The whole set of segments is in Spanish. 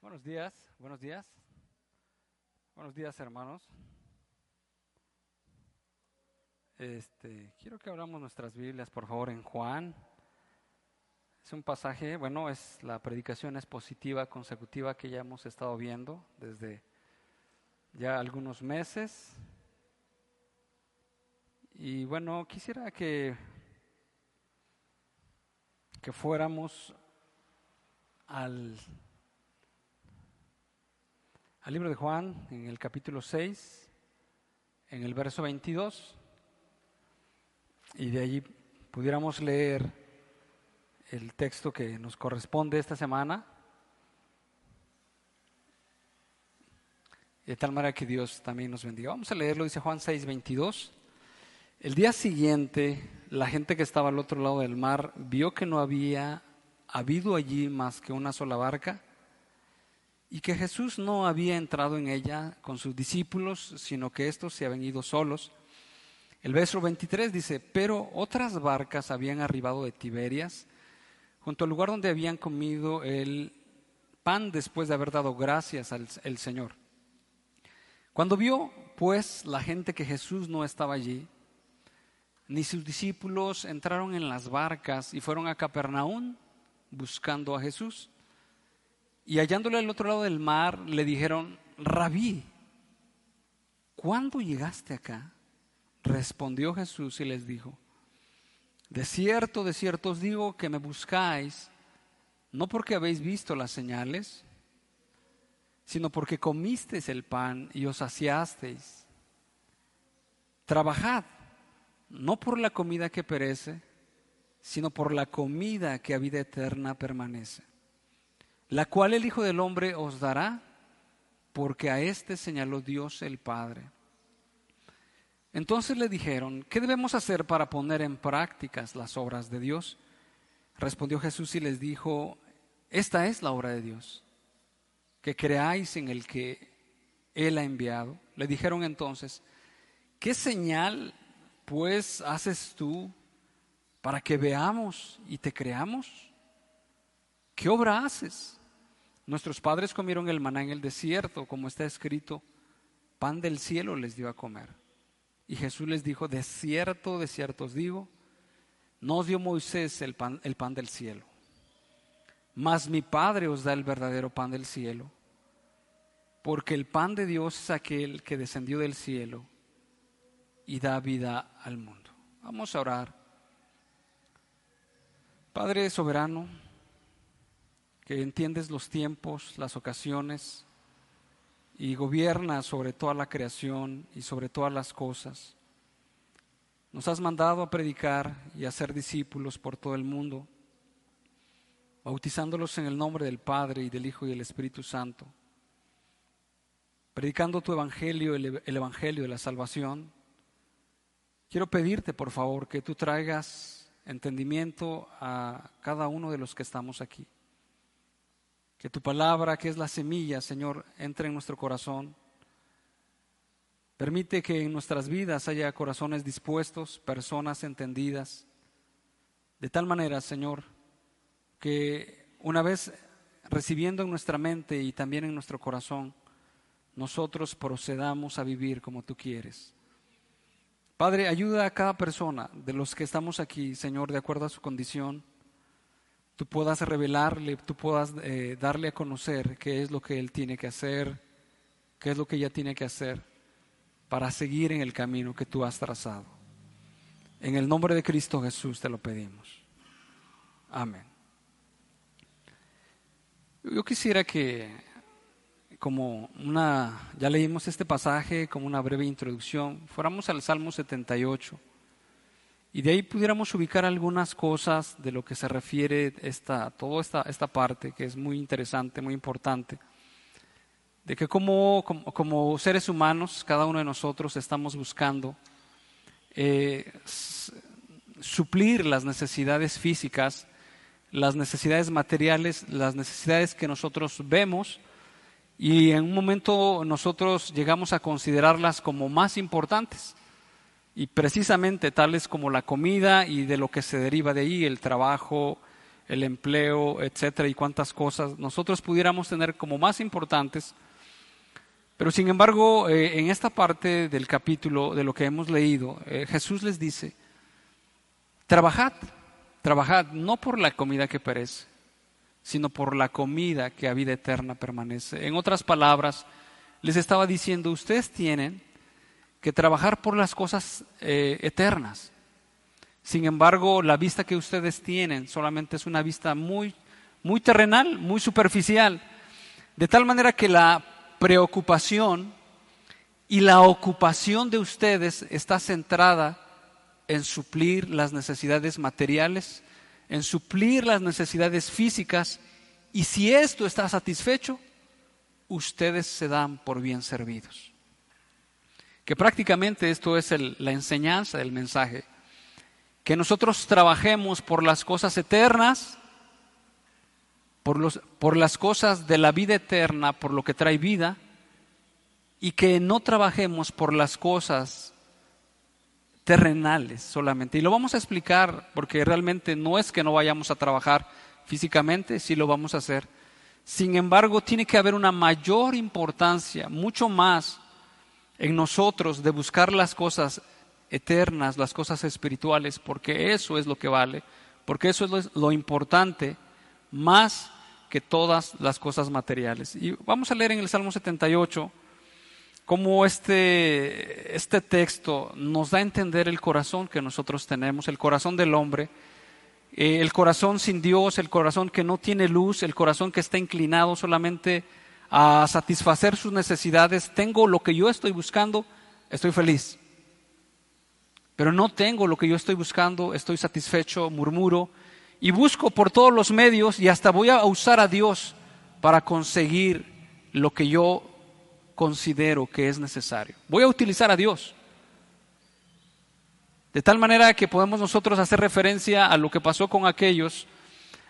Buenos días, buenos días. Buenos días, hermanos. Este, quiero que abramos nuestras Biblias, por favor, en Juan. Es un pasaje, bueno, es la predicación expositiva consecutiva que ya hemos estado viendo desde ya algunos meses. Y bueno, quisiera que que fuéramos al al libro de Juan, en el capítulo 6, en el verso 22, y de allí pudiéramos leer el texto que nos corresponde esta semana, de tal manera que Dios también nos bendiga. Vamos a leerlo, dice Juan 6, 22. El día siguiente, la gente que estaba al otro lado del mar vio que no había habido allí más que una sola barca y que Jesús no había entrado en ella con sus discípulos, sino que estos se habían ido solos. El verso 23 dice, pero otras barcas habían arribado de Tiberias, junto al lugar donde habían comido el pan después de haber dado gracias al Señor. Cuando vio, pues, la gente que Jesús no estaba allí, ni sus discípulos entraron en las barcas y fueron a Capernaum buscando a Jesús. Y hallándole al otro lado del mar, le dijeron, Rabí, ¿cuándo llegaste acá? Respondió Jesús y les dijo, de cierto, de cierto os digo que me buscáis, no porque habéis visto las señales, sino porque comisteis el pan y os saciasteis. Trabajad, no por la comida que perece, sino por la comida que a vida eterna permanece la cual el Hijo del Hombre os dará, porque a éste señaló Dios el Padre. Entonces le dijeron, ¿qué debemos hacer para poner en prácticas las obras de Dios? Respondió Jesús y les dijo, esta es la obra de Dios, que creáis en el que Él ha enviado. Le dijeron entonces, ¿qué señal pues haces tú para que veamos y te creamos? ¿Qué obra haces? Nuestros padres comieron el maná en el desierto, como está escrito, pan del cielo les dio a comer. Y Jesús les dijo, de cierto, de cierto os digo, no os dio Moisés el pan, el pan del cielo, mas mi Padre os da el verdadero pan del cielo, porque el pan de Dios es aquel que descendió del cielo y da vida al mundo. Vamos a orar. Padre soberano, que entiendes los tiempos, las ocasiones y gobiernas sobre toda la creación y sobre todas las cosas. Nos has mandado a predicar y a ser discípulos por todo el mundo, bautizándolos en el nombre del Padre y del Hijo y del Espíritu Santo, predicando tu Evangelio, el, el Evangelio de la salvación. Quiero pedirte, por favor, que tú traigas entendimiento a cada uno de los que estamos aquí. Que tu palabra, que es la semilla, Señor, entre en nuestro corazón. Permite que en nuestras vidas haya corazones dispuestos, personas entendidas. De tal manera, Señor, que una vez recibiendo en nuestra mente y también en nuestro corazón, nosotros procedamos a vivir como tú quieres. Padre, ayuda a cada persona de los que estamos aquí, Señor, de acuerdo a su condición tú puedas revelarle, tú puedas eh, darle a conocer qué es lo que él tiene que hacer, qué es lo que ella tiene que hacer para seguir en el camino que tú has trazado. En el nombre de Cristo Jesús te lo pedimos. Amén. Yo quisiera que, como una, ya leímos este pasaje, como una breve introducción, fuéramos al Salmo 78 y de ahí pudiéramos ubicar algunas cosas de lo que se refiere esta, toda esta, esta parte, que es muy interesante, muy importante, de que como, como, seres humanos, cada uno de nosotros estamos buscando eh, suplir las necesidades físicas, las necesidades materiales, las necesidades que nosotros vemos, y en un momento nosotros llegamos a considerarlas como más importantes y precisamente tales como la comida y de lo que se deriva de ahí, el trabajo, el empleo, etcétera, y cuántas cosas nosotros pudiéramos tener como más importantes. Pero sin embargo, eh, en esta parte del capítulo de lo que hemos leído, eh, Jesús les dice, trabajad, trabajad no por la comida que perece, sino por la comida que a vida eterna permanece. En otras palabras, les estaba diciendo, ustedes tienen que trabajar por las cosas eh, eternas. Sin embargo, la vista que ustedes tienen solamente es una vista muy, muy terrenal, muy superficial, de tal manera que la preocupación y la ocupación de ustedes está centrada en suplir las necesidades materiales, en suplir las necesidades físicas, y si esto está satisfecho, ustedes se dan por bien servidos. Que prácticamente esto es la enseñanza del mensaje que nosotros trabajemos por las cosas eternas, por, los, por las cosas de la vida eterna, por lo que trae vida, y que no trabajemos por las cosas terrenales solamente. Y lo vamos a explicar porque realmente no es que no vayamos a trabajar físicamente, sí lo vamos a hacer. Sin embargo, tiene que haber una mayor importancia, mucho más en nosotros de buscar las cosas eternas, las cosas espirituales, porque eso es lo que vale, porque eso es lo, importante más que todas las cosas materiales. Y vamos a leer en el Salmo 78 cómo este, este texto nos da a entender el corazón que nosotros tenemos, el corazón del hombre, eh, el corazón sin Dios, el corazón que no tiene luz, el corazón que está inclinado solamente a satisfacer sus necesidades. Tengo lo que yo estoy buscando, estoy feliz pero no tengo lo que yo estoy buscando, estoy satisfecho, murmuro y busco por todos los medios y hasta voy a usar a Dios para conseguir lo que yo considero que es necesario. Voy a utilizar a Dios. De tal manera que podemos nosotros hacer referencia a lo que pasó con aquellos,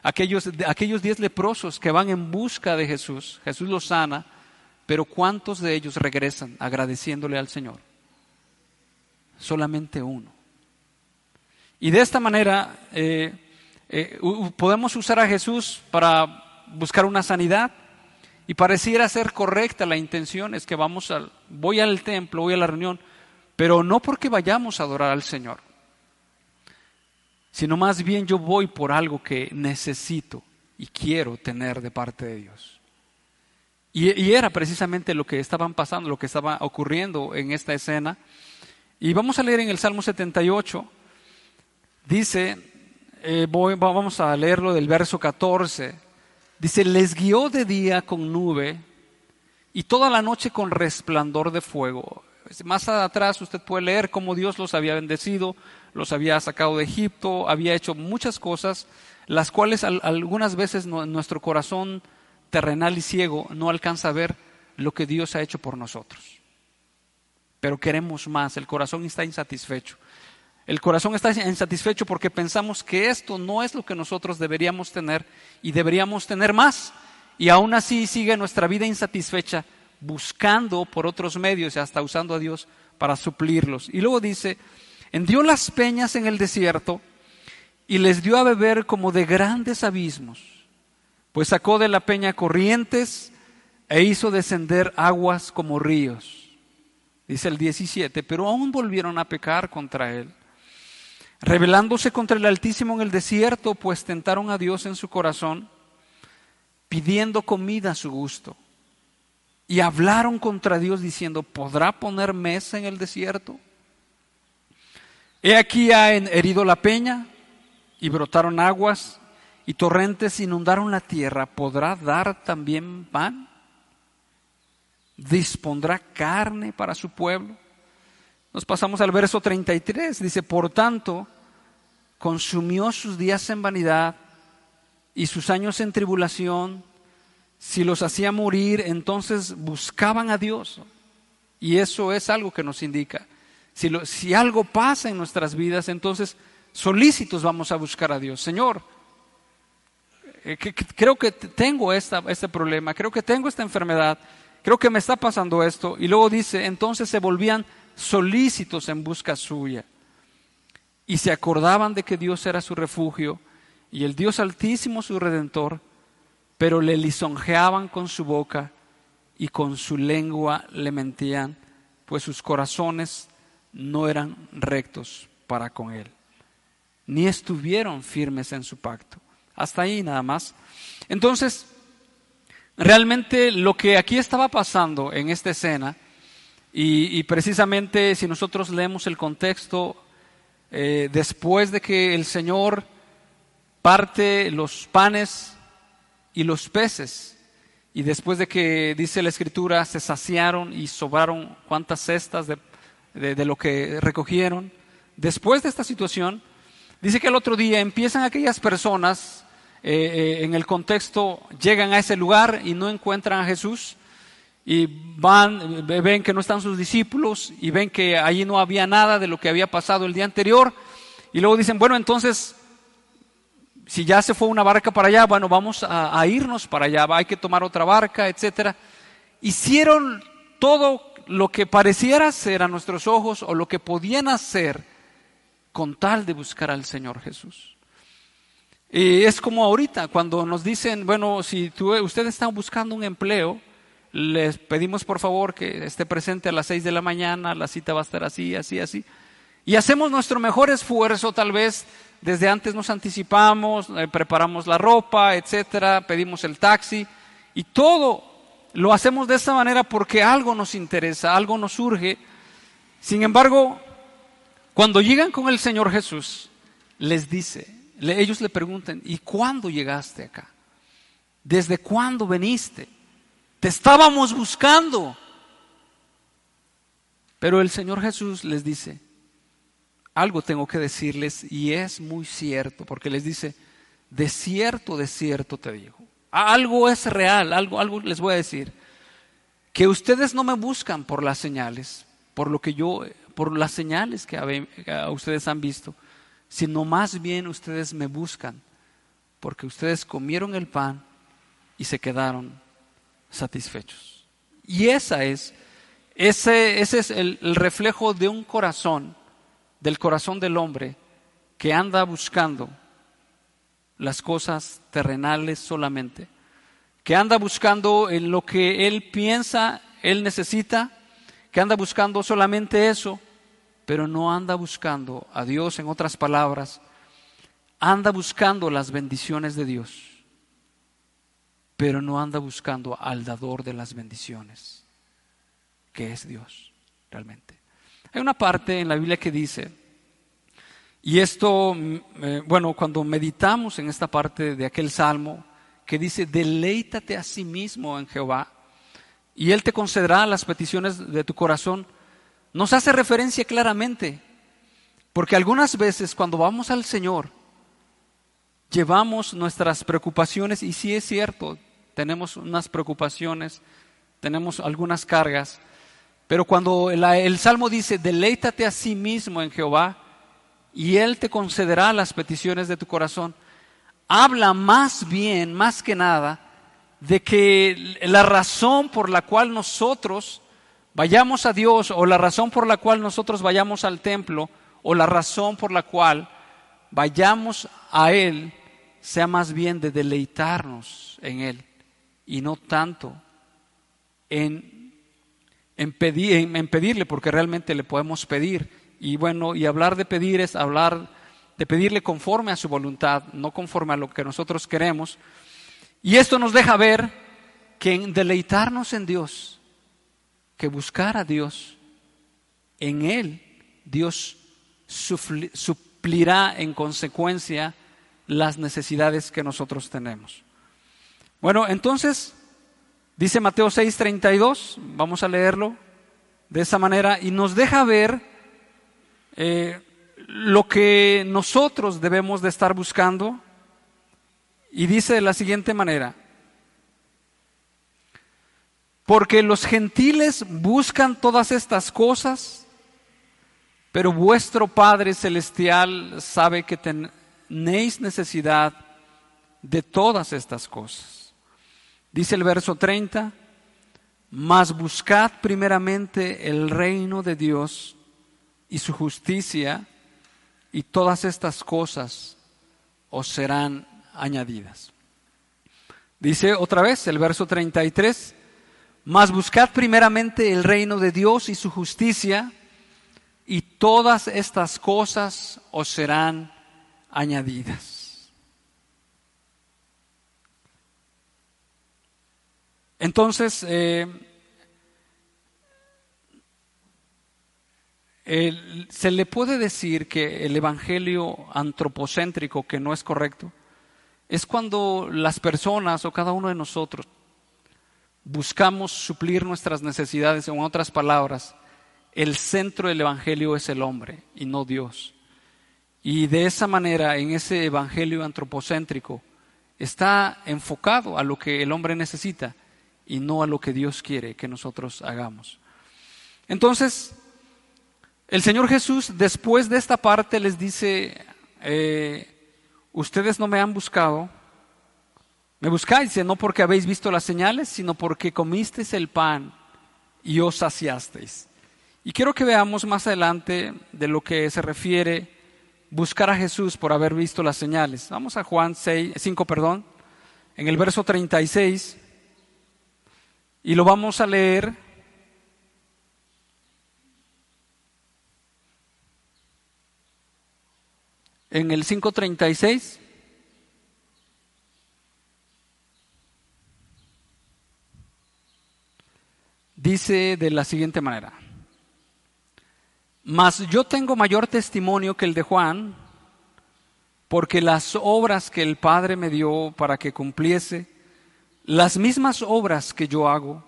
aquellos, aquellos diez leprosos que van en busca de Jesús. Jesús los sana, pero ¿cuántos de ellos regresan agradeciéndole al Señor? solamente uno. Y de esta manera eh, eh, podemos usar a Jesús para buscar una sanidad y pareciera ser correcta la intención, es que vamos al, voy al templo, voy a la reunión, pero no porque vayamos a adorar al Señor, sino más bien yo voy por algo que necesito y quiero tener de parte de Dios. Y, era precisamente lo que estaban pasando, lo que estaba ocurriendo en esta escena. Y vamos a leer en el Salmo 78, dice, eh, vamos a leerlo del verso 14, dice, les guió de día con nube y toda la noche con resplandor de fuego. Más atrás usted puede leer cómo Dios los había bendecido, los había sacado de Egipto, había hecho muchas cosas, las cuales algunas veces nuestro corazón terrenal y ciego no alcanza a ver lo que Dios ha hecho por nosotros pero queremos más, el corazón está insatisfecho. El corazón está insatisfecho porque pensamos que esto no es lo que nosotros deberíamos tener y deberíamos tener más. Y aún así sigue nuestra vida insatisfecha buscando por otros medios y hasta usando a Dios para suplirlos. Y luego dice, hendió las peñas en el desierto y les dio a beber como de grandes abismos, pues sacó de la peña corrientes e hizo descender aguas como ríos dice el 17, pero aún volvieron a pecar contra él. Rebelándose contra el Altísimo en el desierto, pues tentaron a Dios en su corazón, pidiendo comida a su gusto. Y hablaron contra Dios diciendo, ¿podrá poner mesa en el desierto? He aquí ha herido la peña y brotaron aguas y torrentes inundaron la tierra. ¿Podrá dar también pan? dispondrá carne para su pueblo. Nos pasamos al verso 33, dice, por tanto, consumió sus días en vanidad y sus años en tribulación. Si los hacía morir, entonces buscaban a Dios. Y eso es algo que nos indica. Si, algo pasa en nuestras vidas, entonces solícitos vamos a buscar a Dios. Señor, eh, creo que tengo este problema, creo que tengo esta enfermedad, creo que me está pasando esto. Y luego dice, entonces se volvían solícitos en busca suya. Y se acordaban de que Dios era su refugio y el Dios altísimo su redentor, pero le lisonjeaban con su boca y con su lengua le mentían, pues sus corazones no eran rectos para con él, ni estuvieron firmes en su pacto. Hasta ahí nada más. Entonces, realmente lo que aquí estaba pasando en esta escena, y, precisamente si nosotros leemos el contexto, eh, después de que el Señor parte los panes y los peces, y después de que, dice la escritura, se saciaron y sobraron cuantas cestas de, lo que recogieron, después de esta situación, dice que el otro día empiezan aquellas personas, eh, eh, en el contexto, llegan a ese lugar y no encuentran a Jesús, y van, ven que no están sus discípulos y ven que allí no había nada de lo que había pasado el día anterior, y luego dicen, bueno, entonces si ya se fue una barca para allá, bueno, vamos a, irnos para allá, hay que tomar otra barca, etcétera. Hicieron todo lo que pareciera ser a nuestros ojos o lo que podían hacer con tal de buscar al Señor Jesús. Y es como ahorita, cuando nos dicen, bueno, si tú, ustedes están buscando un empleo, les pedimos por favor que esté presente a las seis de la mañana, la cita va a estar así, así, así. Y hacemos nuestro mejor esfuerzo tal vez desde antes nos anticipamos, eh, preparamos la ropa, etcétera, pedimos el taxi y todo lo hacemos de esa manera porque algo nos interesa, algo nos surge. Sin embargo, cuando llegan con el Señor Jesús, les dice, ellos le preguntan, ¿y cuándo llegaste acá? ¿Desde cuándo veniste? Te estábamos buscando. Pero el Señor Jesús les dice, algo tengo que decirles y es muy cierto, porque les dice, de cierto, de cierto te digo. Algo es real, algo, algo les voy a decir. Que ustedes no me buscan por las señales, por lo que yo, por las señales que ustedes han visto, sino más bien ustedes me buscan porque ustedes comieron el pan y se quedaron satisfechos. Y esa es, ese, ese es el reflejo de un corazón del corazón del hombre que anda buscando las cosas terrenales solamente, que anda buscando en lo que él piensa, él necesita, que anda buscando solamente eso, pero no anda buscando a Dios, en otras palabras, anda buscando las bendiciones de Dios, pero no anda buscando al dador de las bendiciones, que es Dios realmente. Hay una parte en la Biblia que dice, y esto, mm, eh, bueno, cuando meditamos en esta parte de aquel salmo que dice, deleítate a sí mismo en Jehová, y Él te concederá las peticiones de tu corazón, nos hace referencia claramente, porque algunas veces cuando vamos al Señor, llevamos nuestras preocupaciones, y sí es cierto, tenemos unas preocupaciones, tenemos algunas cargas, pero cuando el, Salmo dice, deleítate a sí mismo en Jehová y Él te concederá las peticiones de tu corazón, habla más bien, más que nada, de que la razón por la cual nosotros vayamos a Dios o la razón por la cual nosotros vayamos al templo o la razón por la cual vayamos a Él sea más bien de deleitarnos en Él y no tanto en en, pedirle, porque realmente le podemos pedir. Y bueno, y hablar de pedir es hablar de pedirle conforme a su voluntad, no conforme a lo que nosotros queremos. Y esto nos deja ver que en deleitarnos en Dios, que buscar a Dios, en Él Dios suplirá en consecuencia las necesidades que nosotros tenemos. Bueno, entonces Dice Mateo 6:32, vamos a leerlo de esa manera, y nos deja ver eh, lo que nosotros debemos de estar buscando, y dice de la siguiente manera, porque los gentiles buscan todas estas cosas, pero vuestro Padre Celestial sabe que tenéis necesidad de todas estas cosas. Dice el verso 30, mas buscad primeramente el reino de Dios y su justicia, y todas estas cosas os serán añadidas. Dice otra vez el verso 33, mas buscad primeramente el reino de Dios y su justicia, y todas estas cosas os serán añadidas. Entonces, eh, se le puede decir que el evangelio antropocéntrico, que no es correcto, es cuando las personas o cada uno de nosotros buscamos suplir nuestras necesidades, en otras palabras, el centro del Evangelio es el hombre y no Dios. Y de esa manera, en ese Evangelio antropocéntrico, está enfocado a lo que el hombre necesita y no a lo que Dios quiere que nosotros hagamos. Entonces, el Señor Jesús, después de esta parte, les dice, eh, ustedes no me han buscado, me buscáis no porque habéis visto las señales, sino porque comisteis el pan y os saciasteis. Y quiero que veamos más adelante de lo que se refiere buscar a Jesús por haber visto las señales. Vamos a Juan 6, 5, perdón, en el verso 36, y lo vamos a leer en el 536. Dice de la siguiente manera, mas yo tengo mayor testimonio que el de Juan, porque las obras que el Padre me dio para que cumpliese, las mismas obras que yo hago,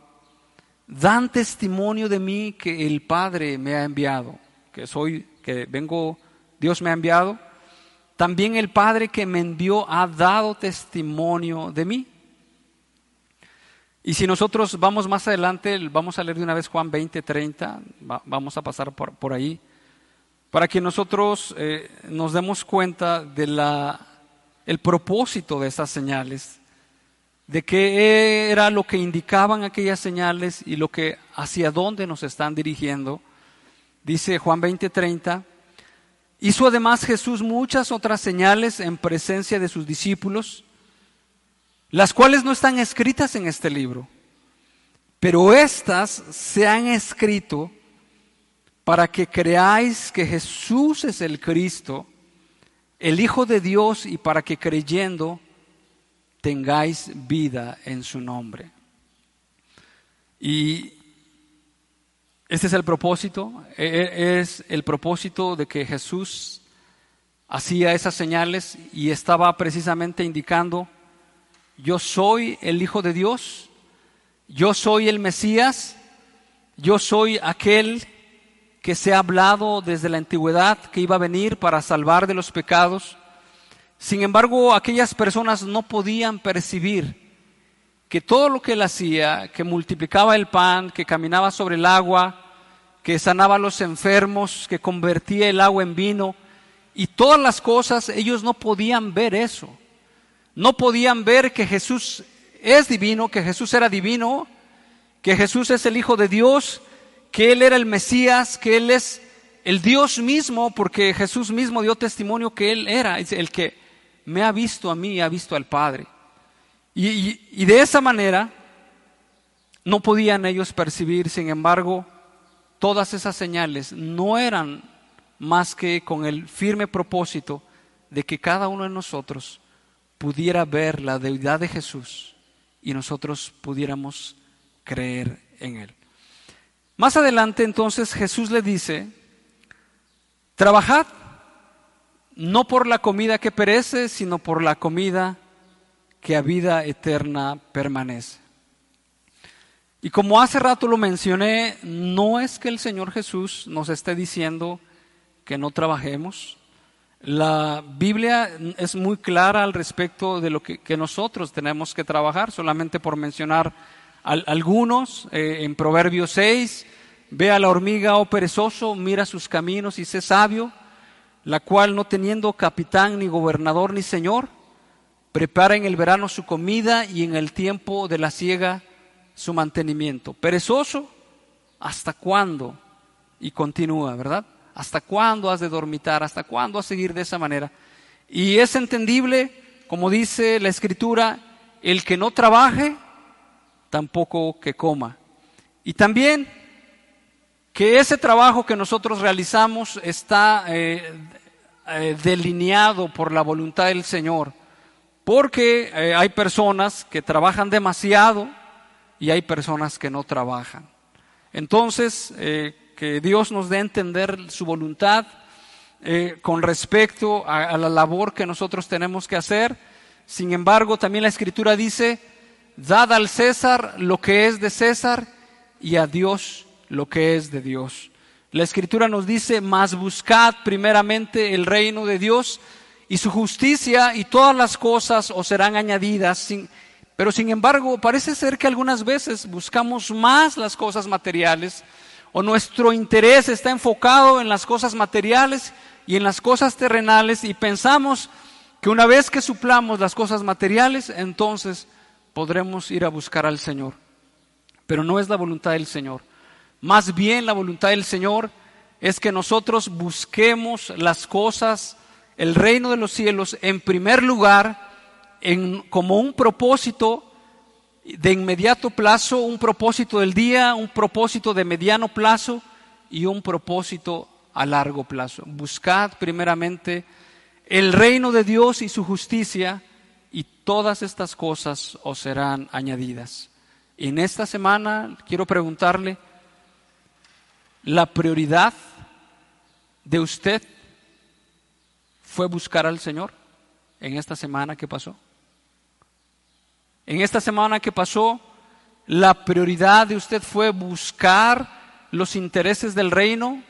dan testimonio de mí que el Padre me ha enviado, que soy, que vengo, Dios me ha enviado también el Padre que me envió ha dado testimonio de mí. Y si nosotros vamos más adelante, vamos a leer de una vez Juan 20, 30, vamos a pasar por, ahí, para que nosotros eh, nos demos cuenta de la, el propósito de esas señales, de qué era lo que indicaban aquellas señales y lo que hacia dónde nos están dirigiendo. Dice Juan 20, 30, Hizo además Jesús muchas otras señales en presencia de sus discípulos, las cuales no están escritas en este libro, pero estas se han escrito para que creáis que Jesús es el Cristo, el Hijo de Dios, y para que creyendo tengáis vida en su nombre. Y este es el propósito, e, e, es el propósito de que Jesús hacía esas señales y estaba precisamente indicando, yo soy el Hijo de Dios, yo soy el Mesías, yo soy aquel que se ha hablado desde la antigüedad que iba a venir para salvar de los pecados. Sin embargo, aquellas personas no podían percibir que todo lo que él hacía, que multiplicaba el pan, que caminaba sobre el agua, que sanaba a los enfermos, que convertía el agua en vino, y todas las cosas, ellos no podían ver eso. No podían ver que Jesús es divino, que Jesús era divino, que Jesús es el Hijo de Dios, que Él era el Mesías, que Él es el Dios mismo, porque Jesús mismo dio testimonio que Él era el que me ha visto a mí ha visto al Padre. Y, de esa manera no podían ellos percibir, sin embargo, todas esas señales no eran más que con el firme propósito de que cada uno de nosotros pudiera ver la deidad de Jesús y nosotros pudiéramos creer en Él. Más adelante entonces Jesús le dice, trabajad no por la comida que perece, sino por la comida que a vida eterna permanece. Y como hace rato lo mencioné, no es que el Señor Jesús nos esté diciendo que no trabajemos. La Biblia es muy clara al respecto de lo que, nosotros tenemos que trabajar, solamente por mencionar algunos. Eh, en Proverbios 6, ve a la hormiga, oh perezoso, mira sus caminos y sé sabio, la cual no teniendo capitán, ni gobernador, ni señor, prepara en el verano su comida y en el tiempo de la siega su mantenimiento. Perezoso, ¿hasta cuándo? Y continúa, ¿verdad? ¿Hasta cuándo has de dormitar? ¿Hasta cuándo has de seguir de esa manera? Y es entendible, como dice la escritura, el que no trabaje, tampoco que coma. Y también que ese trabajo que nosotros realizamos está eh, eh, delineado por la voluntad del Señor, porque eh, hay personas que trabajan demasiado y hay personas que no trabajan. Entonces, que Dios nos dé a entender su voluntad con respecto a la labor que nosotros tenemos que hacer. Sin embargo, también la Escritura dice, dad al César lo que es de César y a Dios lo que es de Dios. La escritura nos dice, mas buscad primeramente el reino de Dios y su justicia y todas las cosas os serán añadidas. pero sin embargo, parece ser que algunas veces buscamos más las cosas materiales o nuestro interés está enfocado en las cosas materiales y en las cosas terrenales y pensamos que una vez que suplamos las cosas materiales, entonces podremos ir a buscar al Señor. Pero no es la voluntad del Señor. Más bien la voluntad del Señor es que nosotros busquemos las cosas, el reino de los cielos, en primer lugar, en, como un propósito de inmediato plazo, un propósito del día, un propósito de mediano plazo y un propósito a largo plazo. Buscad primeramente el reino de Dios y su justicia y todas estas cosas os serán añadidas. En esta semana quiero preguntarle, la prioridad de usted fue buscar al Señor en esta semana que pasó. En esta semana que pasó, la prioridad de usted fue buscar los intereses del reino,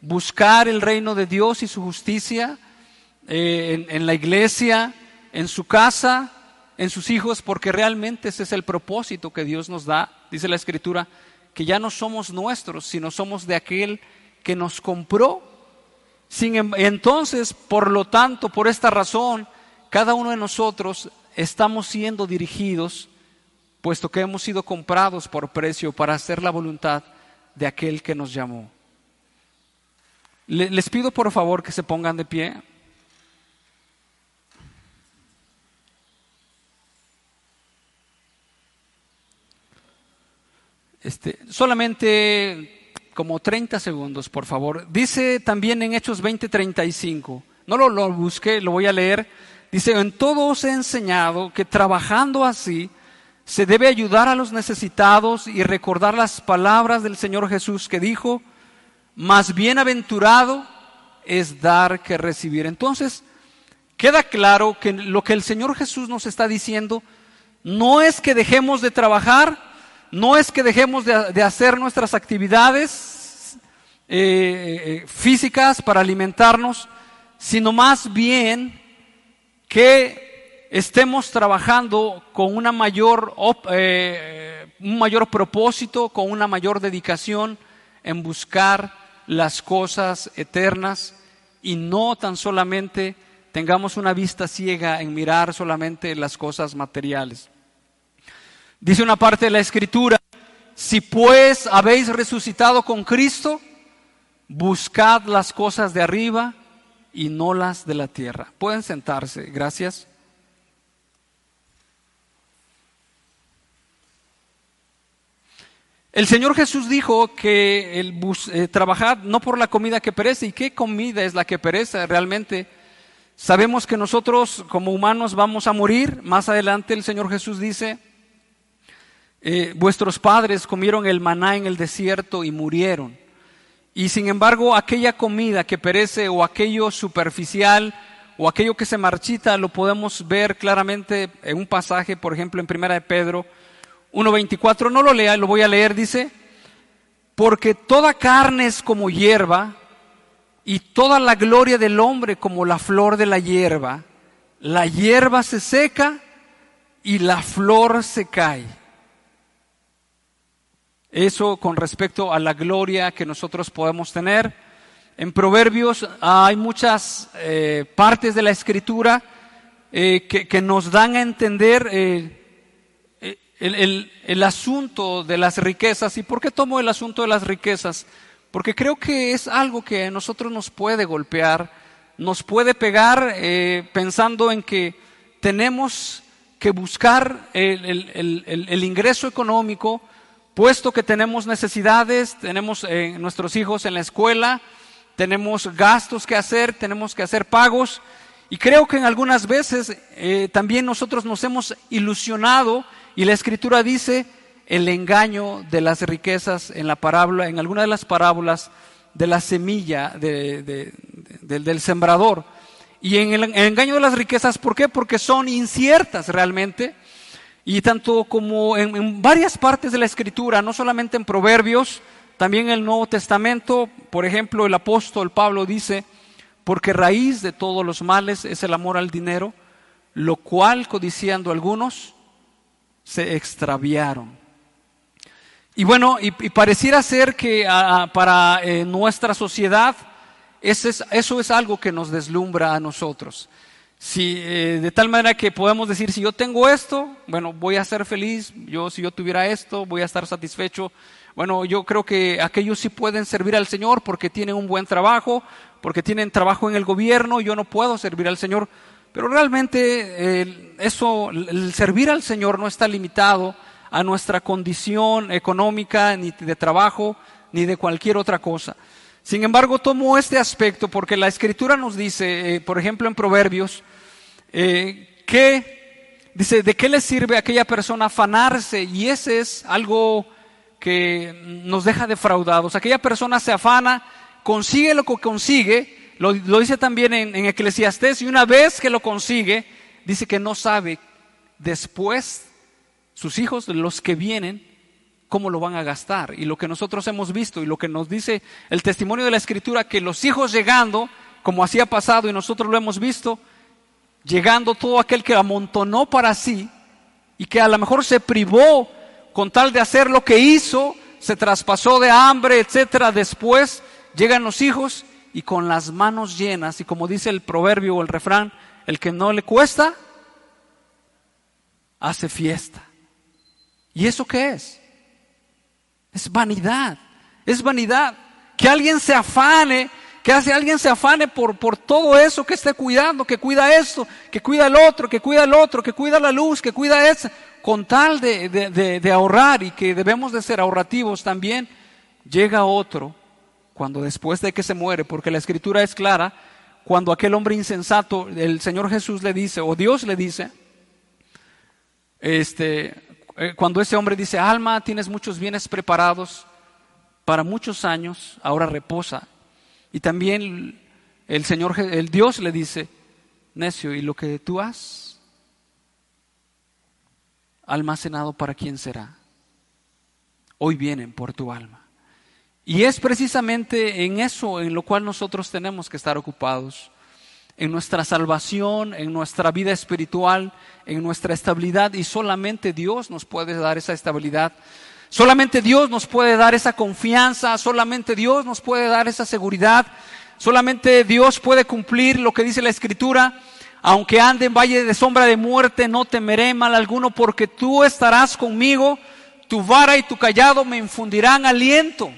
buscar el reino de Dios y su justicia eh, en la iglesia, en su casa, en sus hijos, porque realmente ese es el propósito que Dios nos da, dice la Escritura, que ya no somos nuestros, sino somos de aquel que nos compró. Sin, em, entonces, por lo tanto, por esta razón, cada uno de nosotros estamos siendo dirigidos, puesto que hemos sido comprados por precio para hacer la voluntad de aquel que nos llamó. Les pido por favor que se pongan de pie. Este, solamente como 30 segundos, por favor. Dice también en Hechos 20:35, no lo, lo busqué, lo voy a leer. Dice, en todo os he enseñado que trabajando así se debe ayudar a los necesitados y recordar las palabras del Señor Jesús que dijo, más bienaventurado es dar que recibir. Entonces, queda claro que lo que el Señor Jesús nos está diciendo no es que dejemos de trabajar, no es que dejemos de, hacer nuestras actividades eh, eh, físicas para alimentarnos, sino más bien que estemos trabajando con una mayor, eh, un mayor propósito, con una mayor dedicación en buscar las cosas eternas y no tan solamente tengamos una vista ciega en mirar solamente las cosas materiales. Dice una parte de la escritura, si pues habéis resucitado con Cristo, buscad las cosas de arriba y no las de la tierra. Pueden sentarse, gracias. El Señor Jesús dijo que el eh, trabajad no por la comida que perece. ¿Y qué comida es la que perece realmente? Sabemos que nosotros como humanos vamos a morir. Más adelante el Señor Jesús dice, eh, vuestros padres comieron el maná en el desierto y murieron. Y sin embargo, aquella comida que perece o aquello superficial o aquello que se marchita lo podemos ver claramente en un pasaje, por ejemplo, en Primera de Pedro 1.24. No lo lea, lo voy a leer, dice, porque toda carne es como hierba y toda la gloria del hombre como la flor de la hierba. La hierba se seca y la flor se cae eso con respecto a la gloria que nosotros podemos tener. En Proverbios hay muchas eh, partes de la escritura eh, que, nos dan a entender eh, el, asunto de las riquezas. ¿Y por qué tomo el asunto de las riquezas? Porque creo que es algo que a nosotros nos puede golpear nos puede pegar pensando en que tenemos que buscar el, ingreso económico, puesto que tenemos necesidades, tenemos eh, nuestros hijos en la escuela, tenemos gastos que hacer, tenemos que hacer pagos. Y creo que en algunas veces eh, también nosotros nos hemos ilusionado y la escritura dice el engaño de las riquezas en la parábola, en alguna de las parábolas de la semilla del sembrador. Y en el, engaño de las riquezas, ¿por qué? Porque son inciertas realmente. Y tanto como en, varias partes de la escritura, no solamente en Proverbios, también en el Nuevo Testamento, por ejemplo, el apóstol Pablo dice, porque raíz de todos los males es el amor al dinero, lo cual, codiciando algunos, se extraviaron. Y bueno, y, pareciera ser que para eh, nuestra sociedad, eso es algo que nos deslumbra a nosotros. Si, eh, de tal manera que podemos decir, si yo tengo esto, bueno, voy a ser feliz, yo si yo tuviera esto, voy a estar satisfecho. Bueno, yo creo que aquellos sí pueden servir al Señor porque tienen un buen trabajo, porque tienen trabajo en el gobierno, yo no puedo servir al Señor. Pero realmente eso, el servir al Señor no está limitado a nuestra condición económica, ni de trabajo, ni de cualquier otra cosa. Sin embargo, tomo este aspecto porque la escritura nos dice, eh, por ejemplo en Proverbios, eh, que dice, ¿de qué le sirve a aquella persona afanarse? Y ese es algo que nos deja defraudados. Aquella persona se afana, consigue lo que consigue, lo, dice también en, en Eclesiastés, y una vez que lo consigue, dice que no sabe después sus hijos, los que vienen, cómo lo van a gastar. Y lo que nosotros hemos visto y lo que nos dice el testimonio de la Escritura, que los hijos llegando, como así ha pasado y nosotros lo hemos visto, llegando todo aquel que amontonó para sí y que a lo mejor se privó con tal de hacer lo que hizo, se traspasó de hambre, etcétera, después llegan los hijos y con las manos llenas, y como dice el proverbio o el refrán, el que no le cuesta, hace fiesta. ¿Y eso qué es? Es vanidad, es vanidad. Que alguien se afane, que hace alguien se afane por, por todo eso que esté cuidando, que cuida esto, que cuida el otro, que cuida el otro, que cuida la luz, que cuida eso, con tal de, de ahorrar y que debemos de ser ahorrativos también, llega otro cuando después de que se muere, porque la escritura es clara, cuando aquel hombre insensato, el Señor Jesús le dice, o Dios le dice, este, cuando ese hombre dice, alma, tienes muchos bienes preparados para muchos años, ahora reposa. Y también el Señor, el Dios le dice, necio, ¿y lo que tú has almacenado para quién será? Hoy vienen por tu alma. Y es precisamente en eso en lo cual nosotros tenemos que estar ocupados en nuestra salvación, en nuestra vida espiritual, en nuestra estabilidad y solamente Dios nos puede dar esa estabilidad. Solamente Dios nos puede dar esa confianza, solamente Dios nos puede dar esa seguridad, solamente Dios puede cumplir lo que dice la Escritura. Aunque ande en valle de sombra de muerte, no temeré mal alguno, porque tú estarás conmigo, tu vara y tu callado me infundirán aliento.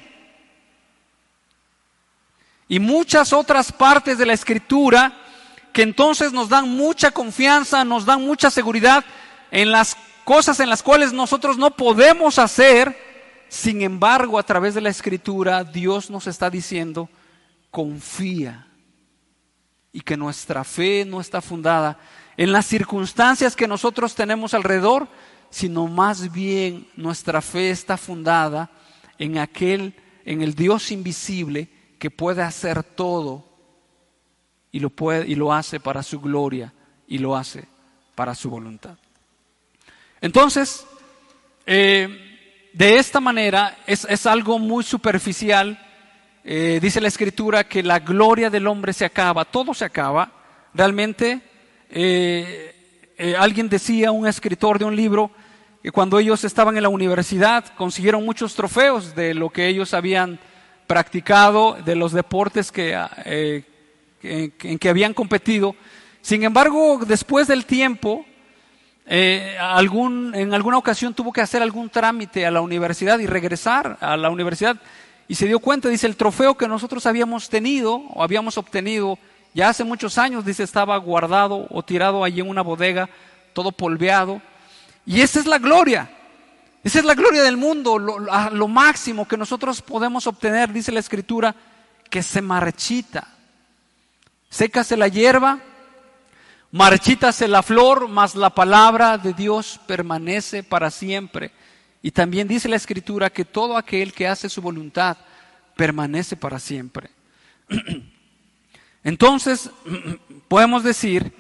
Y muchas otras partes de la Escritura que entonces nos dan mucha confianza, nos dan mucha seguridad en las cosas en las cuales nosotros no podemos hacer. Sin embargo, a través de la escritura, Dios nos está diciendo, confía. Y que nuestra fe no está fundada en las circunstancias que nosotros tenemos alrededor, sino más bien nuestra fe está fundada en aquel, en el Dios invisible que puede hacer todo y lo, puede, y lo hace para su gloria y lo hace para su voluntad. Entonces, eh, de esta manera es, algo muy superficial. Eh, dice la escritura que la gloria del hombre se acaba, todo se acaba. Realmente, eh, alguien decía, un escritor de un libro, que cuando ellos estaban en la universidad consiguieron muchos trofeos de lo que ellos habían practicado, de los deportes que, en que habían competido. Sin embargo, después del tiempo, eh, en alguna ocasión tuvo que hacer algún trámite a la universidad y regresar a la universidad y se dio cuenta, dice, el trofeo que nosotros habíamos tenido o habíamos obtenido ya hace muchos años, dice, estaba guardado o tirado allí en una bodega, todo polveado. Y esa es la gloria. Esa es la gloria del mundo, lo máximo que nosotros podemos obtener, dice la Escritura, que se marchita. Sécase la hierba, marchítase la flor, mas la palabra de Dios permanece para siempre. Y también dice la Escritura que todo aquel que hace su voluntad permanece para siempre. Entonces, podemos decir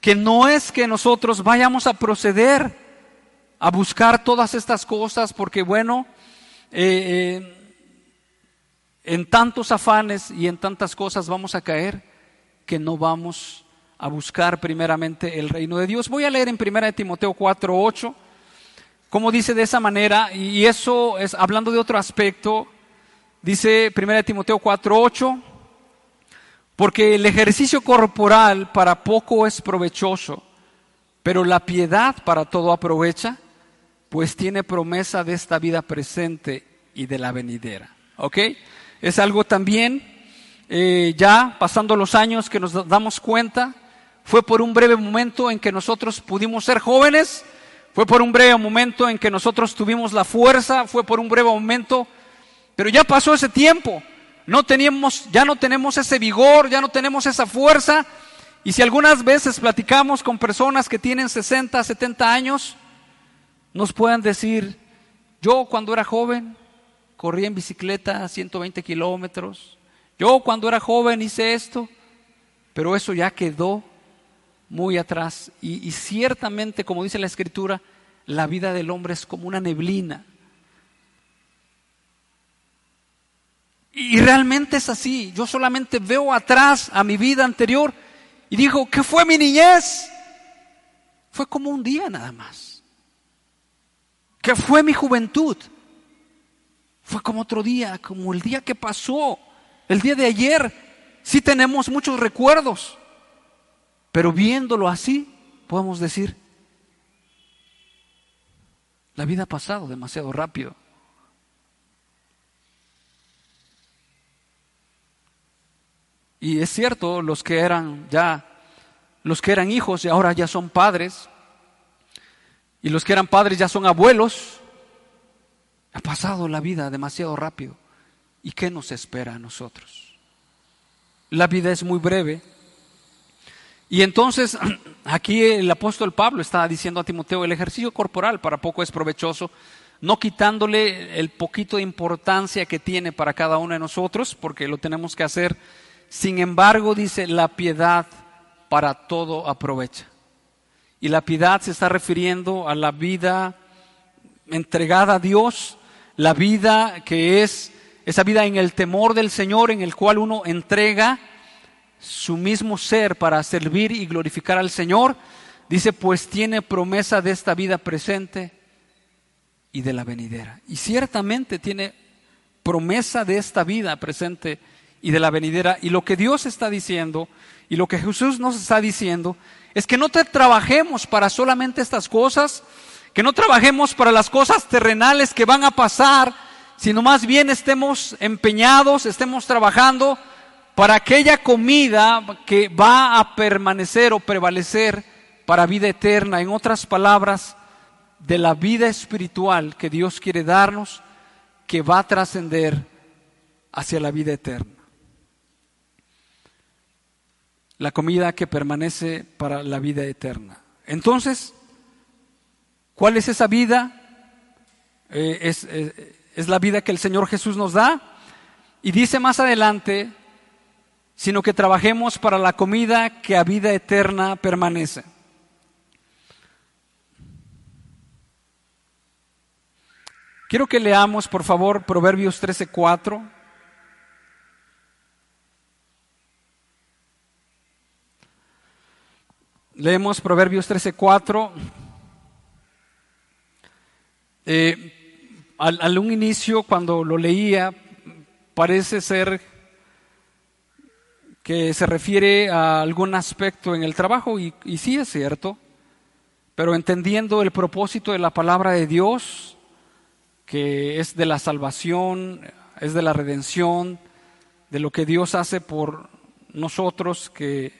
que no es que nosotros vayamos a proceder a buscar todas estas cosas porque, bueno, eh, eh, en tantos afanes y en tantas cosas vamos a caer que no vamos a buscar primeramente el reino de Dios. Voy a leer en 1 Timoteo 4, 8, como dice de esa manera, y eso es hablando de otro aspecto, dice 1 Timoteo 4, 8, porque el ejercicio corporal para poco es provechoso, pero la piedad para todo aprovecha, pues tiene promesa de esta vida presente y de la venidera. ¿Ok? Es algo también, eh, ya pasando los años que nos damos cuenta, fue por un breve momento en que nosotros pudimos ser jóvenes, fue por un breve momento en que nosotros tuvimos la fuerza, fue por un breve momento, pero ya pasó ese tiempo. No teníamos, ya no tenemos ese vigor, ya no tenemos esa fuerza. Y si algunas veces platicamos con personas que tienen 60, 70 años, nos pueden decir, yo cuando era joven corrí en bicicleta a 120 kilómetros, yo cuando era joven hice esto, pero eso ya quedó muy atrás. Y, ciertamente, como dice la escritura, la vida del hombre es como una neblina. Y realmente es así. Yo solamente veo atrás a mi vida anterior y digo, ¿qué fue mi niñez? Fue como un día nada más. ¿Qué fue mi juventud? Fue como otro día, como el día que pasó, el día de ayer. Sí tenemos muchos recuerdos, pero viéndolo así, podemos decir, la vida ha pasado demasiado rápido. Y es cierto, los que eran ya, los que eran hijos y ahora ya son padres, y los que eran padres ya son abuelos, ha pasado la vida demasiado rápido. ¿Y qué nos espera a nosotros? La vida es muy breve. Y entonces aquí el apóstol Pablo está diciendo a Timoteo, el ejercicio corporal para poco es provechoso, no quitándole el poquito de importancia que tiene para cada uno de nosotros, porque lo tenemos que hacer. Sin embargo, dice, la piedad para todo aprovecha. Y la piedad se está refiriendo a la vida entregada a Dios, la vida que es esa vida en el temor del Señor, en el cual uno entrega su mismo ser para servir y glorificar al Señor, dice, pues tiene promesa de esta vida presente y de la venidera. Y ciertamente tiene promesa de esta vida presente y de la venidera. Y lo que Dios está diciendo y lo que Jesús nos está diciendo es que no te trabajemos para solamente estas cosas, que no trabajemos para las cosas terrenales que van a pasar, sino más bien estemos empeñados, estemos trabajando para aquella comida que va a permanecer o prevalecer para vida eterna. En otras palabras, de la vida espiritual que Dios quiere darnos, que va a trascender hacia la vida eterna. La comida que permanece para la vida eterna. Entonces, ¿Cuál es esa vida? Eh, es, eh, es la vida que el Señor Jesús nos da. Y dice más adelante, sino que trabajemos para la comida que a vida eterna permanece. Quiero que leamos, por favor, Proverbios 13:4. Leemos Proverbios 13:4. Eh, al, un inicio, cuando lo leía, parece ser que se refiere a algún aspecto en el trabajo, y, y sí es cierto, pero entendiendo el propósito de la palabra de Dios, que es de la salvación, es de la redención, de lo que Dios hace por nosotros que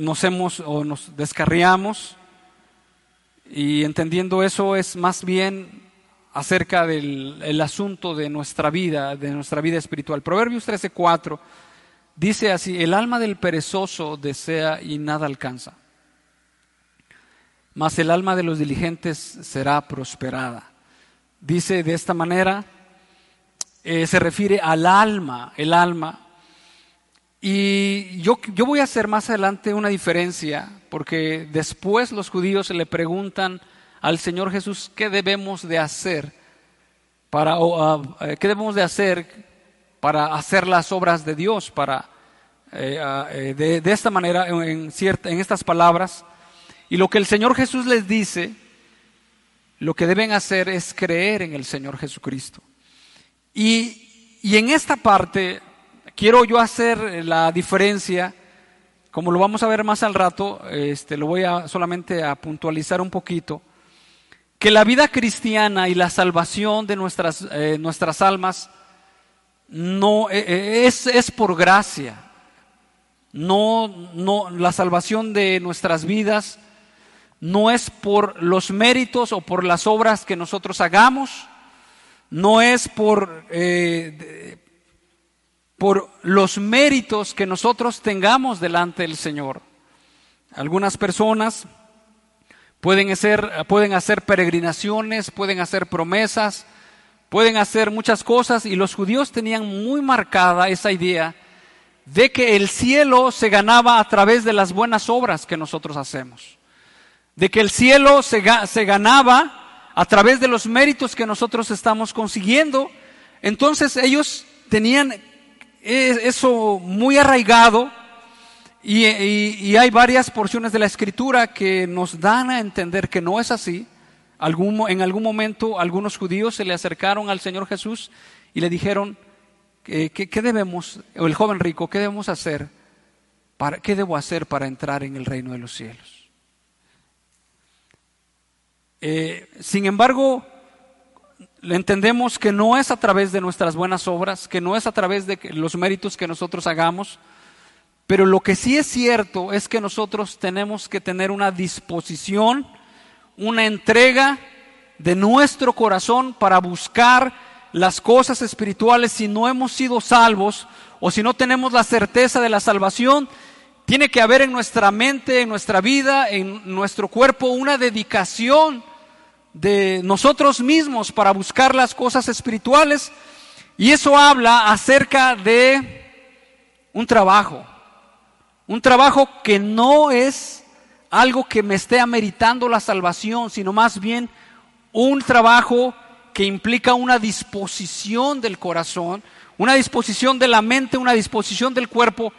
nos hemos o nos descarriamos y entendiendo eso es más bien acerca del asunto de nuestra vida, de nuestra vida espiritual. Proverbios 13:4 dice así, el alma del perezoso desea y nada alcanza, mas el alma de los diligentes será prosperada. Dice de esta manera, eh, se refiere al alma, el alma. Y yo, yo voy a hacer más adelante una diferencia, porque después los judíos le preguntan al Señor Jesús qué debemos de hacer para, ah, eh, qué debemos de hacer para hacer las obras de Dios, para eh, ah, de, de, esta manera, en, cierta, en estas palabras. Y lo que el Señor Jesús les dice, lo que deben hacer es creer en el Señor Jesucristo. Y, y en esta parte quiero yo hacer la diferencia, como lo vamos a ver más al rato, este, lo voy a solamente a puntualizar un poquito, que la vida cristiana y la salvación de nuestras, eh, nuestras almas no eh, eh, es, es por gracia. No, no, la salvación de nuestras vidas no es por los méritos o por las obras que nosotros hagamos, no es por, por los méritos que nosotros tengamos delante del Señor. Algunas personas pueden hacer, pueden hacer peregrinaciones, pueden hacer promesas, pueden hacer muchas cosas y los judíos tenían muy marcada esa idea de que el cielo se ganaba a través de las buenas obras que nosotros hacemos, de que el cielo se, se ganaba a través de los méritos que nosotros estamos consiguiendo. Entonces ellos tenían e, eso muy arraigado y, hay varias porciones de la escritura que nos dan a entender que no es así. en algún momento algunos judíos se le acercaron al Señor Jesús y le dijeron, ¿qué, qué debemos, o el joven rico, qué debemos hacer? Para, ¿Qué debo hacer para entrar en el reino de los cielos? Eh, sin embargo, entendemos que no es a través de nuestras buenas obras, que no es a través de los méritos que nosotros hagamos, pero lo que sí es cierto es que nosotros tenemos que tener una disposición, una entrega de nuestro corazón para buscar las cosas espirituales si no hemos sido salvos o si no tenemos la certeza de la salvación. Tiene que haber en nuestra mente, en nuestra vida, en nuestro cuerpo una dedicación de nosotros mismos para buscar las cosas espirituales. Y eso habla acerca de un trabajo. Un trabajo que no es algo que me esté ameritando la salvación, sino más bien un trabajo que implica una disposición del corazón, una disposición de la mente, una disposición del cuerpo,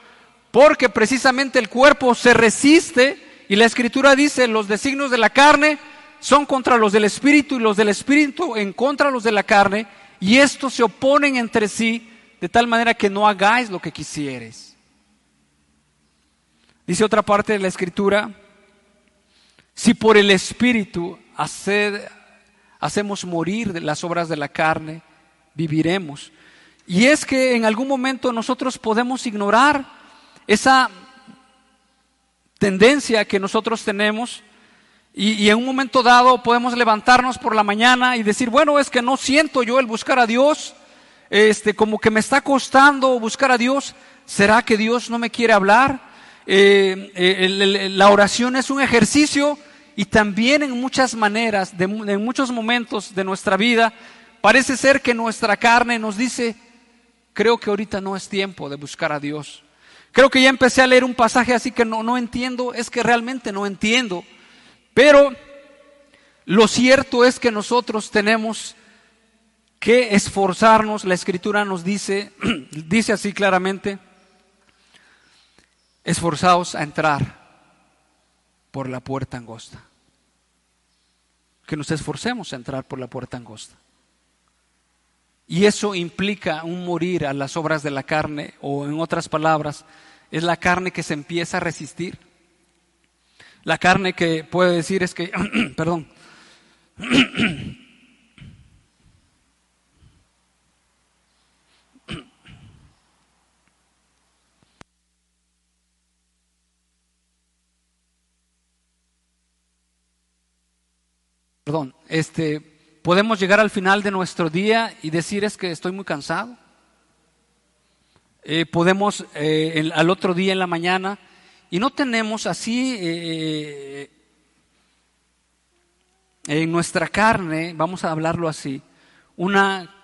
porque precisamente el cuerpo se resiste y la escritura dice los designios de la carne son contra los del Espíritu y los del Espíritu en contra los de la carne, y estos se oponen entre sí de tal manera que no hagáis lo que quisieres. Dice otra parte de la Escritura, si por el Espíritu hacemos morir las obras de la carne, viviremos. Y es que en algún momento nosotros podemos ignorar esa tendencia que nosotros tenemos y, en un momento dado podemos levantarnos por la mañana y decir, bueno, es que no siento yo el buscar a Dios, este, como que me está costando buscar a Dios. ¿Será que Dios no me quiere hablar? Eh, eh, la oración es un ejercicio y también en muchas maneras, en muchos momentos de nuestra vida, parece ser que nuestra carne nos dice, creo que ahorita no es tiempo de buscar a Dios. Creo que ya empecé a leer un pasaje así que no, no entiendo, es que realmente no entiendo. Pero lo cierto es que nosotros tenemos que esforzarnos, la escritura nos dice, dice así claramente, esforzados a entrar por la puerta angosta. Que nos esforcemos a entrar por la puerta angosta. Y eso implica un morir a las obras de la carne, o en otras palabras, es la carne que se empieza a resistir. La carne que puede decir es que, perdón, perdón, este, podemos llegar al final de nuestro día y decir es que estoy muy cansado. Eh, podemos eh, al otro día en la mañana y no tenemos así eh, en nuestra carne, vamos a hablarlo así, una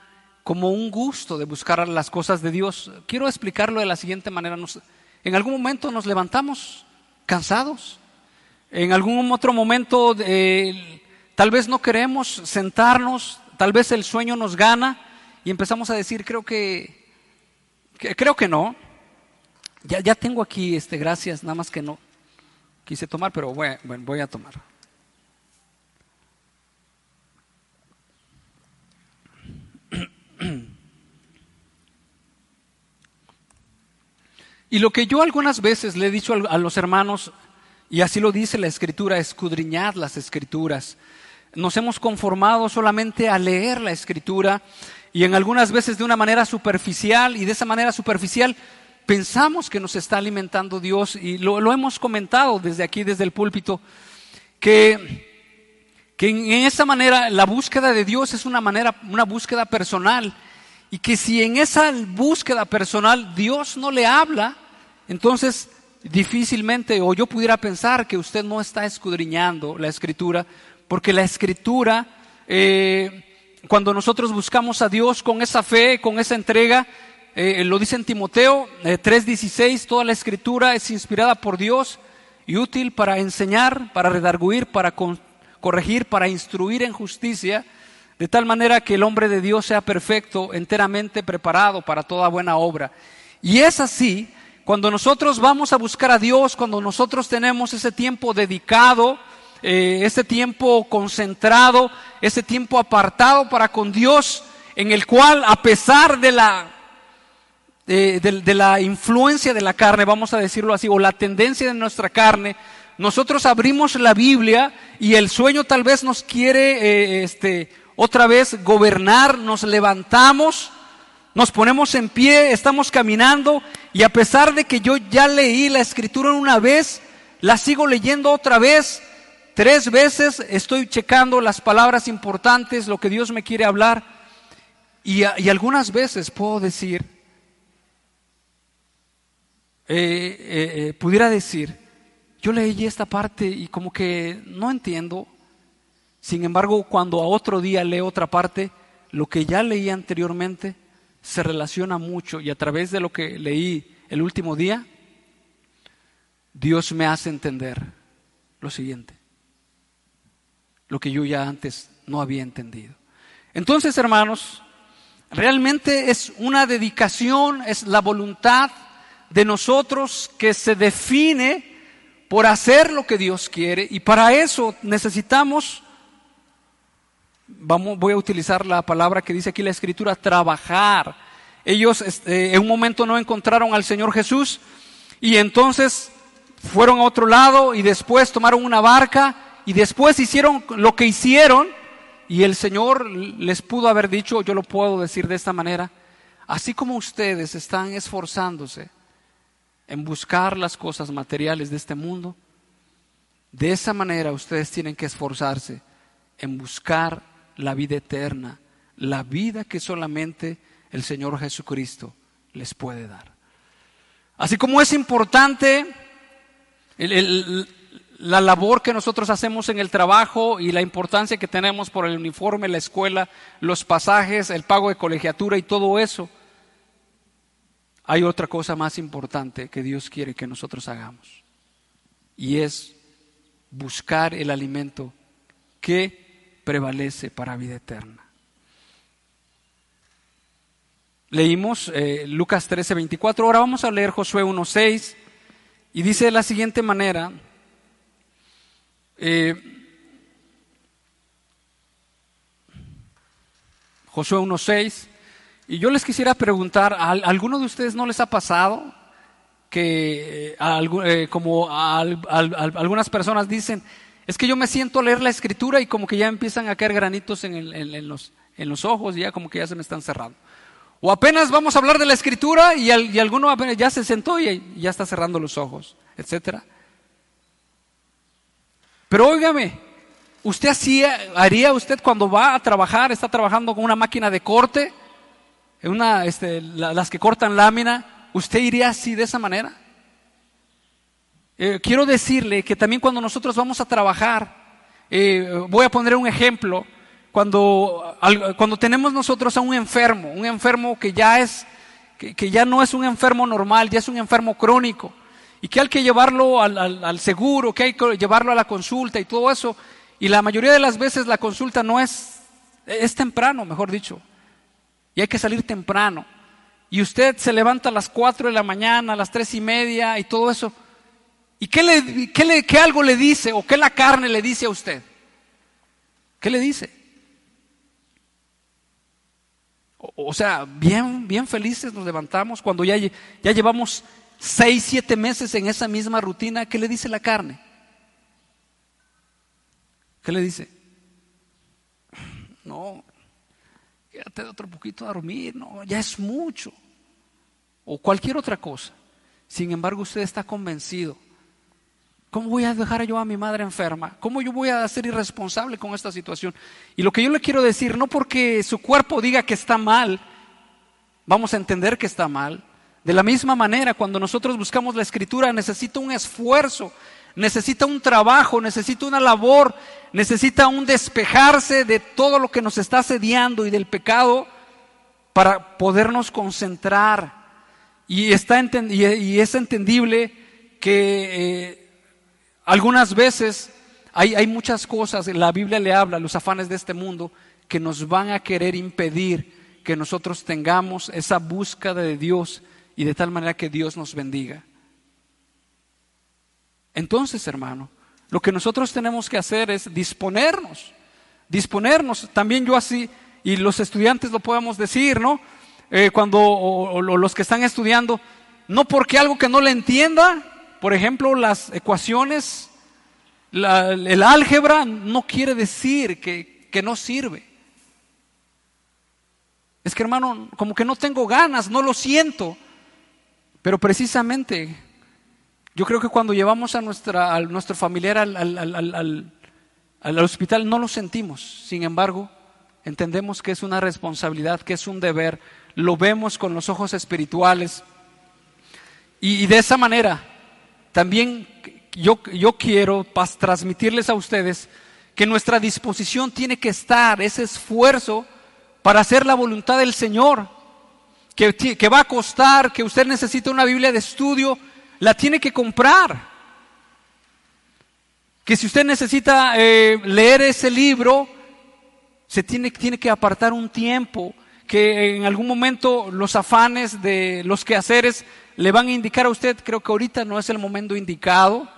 como un gusto de buscar las cosas de Dios. Quiero explicarlo de la siguiente manera. en algún momento nos levantamos cansados. En algún otro momento eh, tal vez no queremos sentarnos, tal vez el sueño nos gana y empezamos a decir, creo que, creo que no. Ya, ya tengo aquí, este, gracias, nada más que no quise tomar, pero bueno, voy a tomar. Y lo que yo algunas veces le he dicho a los hermanos, y así lo dice la escritura, escudriñad las escrituras. Nos hemos conformado solamente a leer la escritura y en algunas veces de una manera superficial y de esa manera superficial pensamos que nos está alimentando Dios y lo, hemos comentado desde aquí, desde el púlpito, que, que en esa manera la búsqueda de Dios es una manera, una búsqueda personal y que si en esa búsqueda personal Dios no le habla, entonces difícilmente, o yo pudiera pensar que usted no está escudriñando la escritura, porque la escritura, eh, cuando nosotros buscamos a Dios con esa fe, con esa entrega, eh, lo dice en Timoteo 3:16, eh, toda la escritura es inspirada por Dios y útil para enseñar, para redarguir, para corregir, para instruir en justicia, de tal manera que el hombre de Dios sea perfecto, enteramente preparado para toda buena obra. Y es así, cuando nosotros vamos a buscar a Dios, cuando nosotros tenemos ese tiempo dedicado, eh, ese tiempo concentrado, ese tiempo apartado para con Dios, en el cual a pesar de la, de, la influencia de la carne, vamos a decirlo así, o la tendencia de nuestra carne, nosotros abrimos la Biblia y el sueño tal vez nos quiere eh, este, otra vez gobernar, nos levantamos, nos ponemos en pie, estamos caminando y a pesar de que yo ya leí la escritura una vez, la sigo leyendo otra vez, tres veces estoy checando las palabras importantes, lo que Dios me quiere hablar y, algunas veces puedo decir, eh, eh, eh, pudiera decir, yo leí esta parte y como que no entiendo, sin embargo, cuando a otro día leo otra parte, lo que ya leí anteriormente se relaciona mucho y a través de lo que leí el último día, Dios me hace entender lo siguiente, lo que yo ya antes no había entendido. Entonces, hermanos, realmente es una dedicación, es la voluntad de nosotros que se define por hacer lo que Dios quiere y para eso necesitamos vamos, voy a utilizar la palabra que dice aquí la escritura, trabajar. Ellos este, en un momento no encontraron al Señor Jesús y entonces fueron a otro lado y después tomaron una barca y después hicieron lo que hicieron y el Señor les pudo haber dicho, yo lo puedo decir de esta manera, así como ustedes están esforzándose en buscar las cosas materiales de este mundo, de esa manera ustedes tienen que esforzarse en buscar la vida eterna, la vida que solamente el Señor Jesucristo les puede dar. Así como es importante la labor que nosotros hacemos en el trabajo y la importancia que tenemos por el uniforme, la escuela, los pasajes, el pago de colegiatura y todo eso, hay otra cosa más importante que Dios quiere que nosotros hagamos. Y es buscar el alimento que prevalece para vida eterna. Leímos eh, Lucas 13, 24, ahora vamos a leer Josué 1, 6 y dice de la siguiente manera, eh, Josué 1.6. Y yo les quisiera preguntar, ¿a alguno de ustedes no les ha pasado que, eh, como algunas personas dicen, es que yo me siento a leer la escritura y como que ya empiezan a caer granitos en, los, en los, ojos y ya como que ya se me están cerrando. O apenas vamos a hablar de la escritura y, alguno ya se sentó y ya está cerrando los ojos, etc. Pero óigame, ¿Usted así haría usted cuando va a trabajar, está trabajando con una máquina de corte, una, este, las que cortan lámina? ¿Usted iría así de esa manera? Eh, quiero decirle que también cuando nosotros vamos a trabajar, eh, voy a poner un ejemplo, cuando, cuando tenemos nosotros a un enfermo, un enfermo que ya es, que, ya no es un enfermo normal, ya es un enfermo crónico, y que hay que llevarlo al, al seguro, que hay que llevarlo a la consulta y todo eso, y la mayoría de las veces la consulta no es, es temprano, mejor dicho. Y hay que salir temprano. Y usted se levanta a las 4 de la mañana, a las tres y media y todo eso. ¿Y qué, le, qué, le, qué algo le dice o qué la carne le dice a usted? ¿Qué le dice? O, sea, bien, bien felices nos levantamos cuando ya, ya llevamos seis, siete meses en esa misma rutina. ¿Qué le dice la carne? ¿Qué le dice? No, quédate otro poquito a dormir, no, ya es mucho. O cualquier otra cosa. Sin embargo, usted está convencido. ¿Cómo voy a dejar yo a mi madre enferma? ¿Cómo yo voy a ser irresponsable con esta situación? Y lo que yo le quiero decir, no porque su cuerpo diga que está mal, vamos a entender que está mal. De la misma manera, cuando nosotros buscamos la escritura, necesita un esfuerzo necesita un trabajo, necesita una labor, necesita un despejarse de todo lo que nos está asediando y del pecado para podernos concentrar. Y, está es entendible que eh, algunas veces hay, hay muchas cosas, la Biblia le habla, los afanes de este mundo, que nos van a querer impedir que nosotros tengamos esa búsqueda de Dios y de tal manera que Dios nos bendiga. Entonces, hermano, lo que nosotros tenemos que hacer es disponernos, disponernos. También yo así, y los estudiantes lo podemos decir, ¿no? Eh, cuando los que están estudiando, no porque algo que no le entienda, por ejemplo, las ecuaciones, el álgebra, no quiere decir que, que no sirve. Es que hermano, como que no tengo ganas, no lo siento, pero precisamente yo creo que cuando llevamos a, nuestra, nuestro familiar al, al hospital no lo sentimos. Sin embargo, entendemos que es una responsabilidad, que es un deber. Lo vemos con los ojos espirituales. Y, de esa manera, también yo, yo quiero transmitirles a ustedes que nuestra disposición tiene que estar, ese esfuerzo para hacer la voluntad del Señor, que, va a costar, que usted necesita una Biblia de estudio, la tiene que comprar. Que si usted necesita eh, leer ese libro, se tiene, tiene que apartar un tiempo, que en algún momento los afanes de los quehaceres le van a indicar a usted, creo que ahorita no es el momento indicado.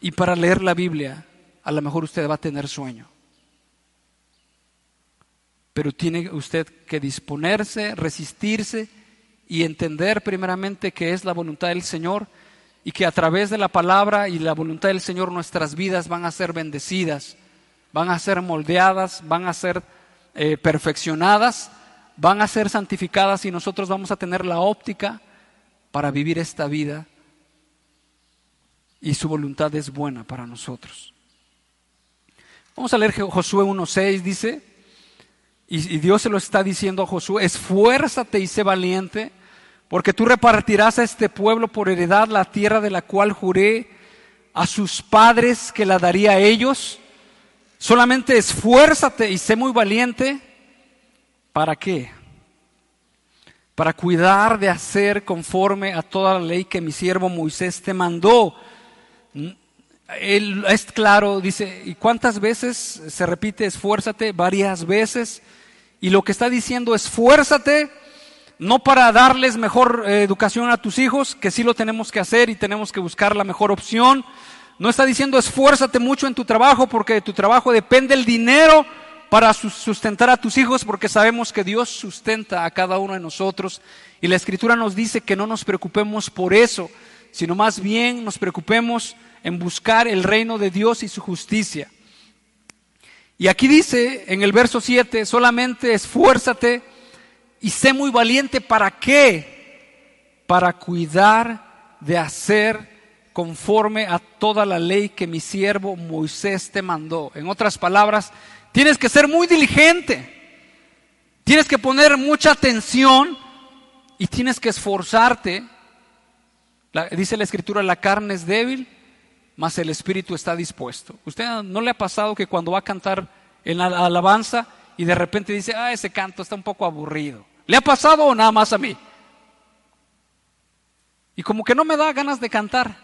Y para leer la Biblia, a lo mejor usted va a tener sueño. Pero tiene usted que disponerse, resistirse y entender primeramente que es la voluntad del Señor y que a través de la palabra y la voluntad del Señor nuestras vidas van a ser bendecidas, van a ser moldeadas, van a ser eh, perfeccionadas, van a ser santificadas y nosotros vamos a tener la óptica para vivir esta vida y su voluntad es buena para nosotros. Vamos a leer Josué 1.6, dice, y, Dios se lo está diciendo a Josué, esfuérzate y sé valiente porque tú repartirás a este pueblo por heredad la tierra de la cual juré a sus padres que la daría a ellos. Solamente esfuérzate y sé muy valiente. ¿Para qué? Para cuidar de hacer conforme a toda la ley que mi siervo Moisés te mandó. Él es claro, dice, ¿y cuántas veces se repite esfuérzate? Varias veces. Y lo que está diciendo, esfuérzate no para darles mejor eh, educación a tus hijos, que sí lo tenemos que hacer y tenemos que buscar la mejor opción. No está diciendo esfuérzate mucho en tu trabajo porque de tu trabajo depende el dinero para sustentar a tus hijos porque sabemos que Dios sustenta a cada uno de nosotros y la escritura nos dice que no nos preocupemos por eso, sino más bien nos preocupemos en buscar el reino de Dios y su justicia. Y aquí dice en el verso 7, solamente esfuérzate y sé muy valiente para qué? Para cuidar de hacer conforme a toda la ley que mi siervo Moisés te mandó. En otras palabras, tienes que ser muy diligente, tienes que poner mucha atención y tienes que esforzarte. dice la escritura, la carne es débil, mas el espíritu está dispuesto. ¿Usted no le ha pasado que cuando va a cantar en la alabanza y de repente dice, ah, ese canto está un poco aburrido? ¿Le ha pasado o nada más a mí? Y como que no me da ganas de cantar.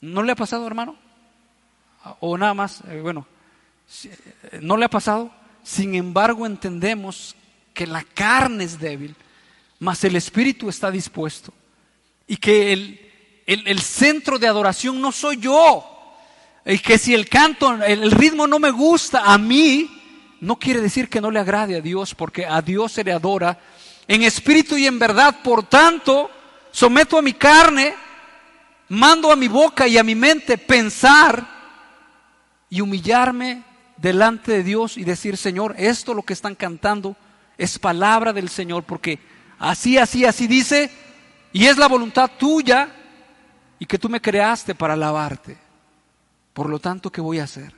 ¿No le ha pasado, hermano? O nada más, eh, bueno, eh, ¿no le ha pasado? Sin embargo, entendemos que la carne es débil, mas el espíritu está dispuesto. Y que el, el, centro de adoración no soy yo. Y que si el canto, el, ritmo no me gusta a mí, no quiere decir que no le agrade a Dios, porque a Dios se le adora en espíritu y en verdad. Por tanto, someto a mi carne mando a mi boca y a mi mente pensar y humillarme delante de Dios y decir, Señor, esto lo que están cantando es palabra del Señor, porque así, así, así dice, y es la voluntad tuya y que tú me creaste para alabarte. Por lo tanto, ¿qué voy a hacer?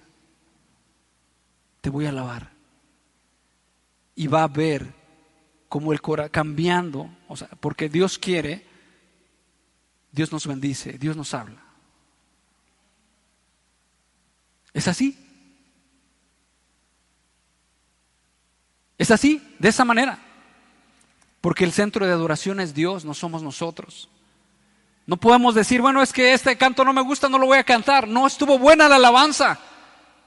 Te voy a alabar. Y va a ver como el corazón cambiando, o sea, porque Dios quiere Dios nos bendice, Dios nos habla. ¿Es así? Es así, de esa manera. Porque el centro de adoración es Dios, no somos nosotros. No podemos decir, bueno, es que este canto no me gusta, no lo voy a cantar. No, estuvo buena la alabanza.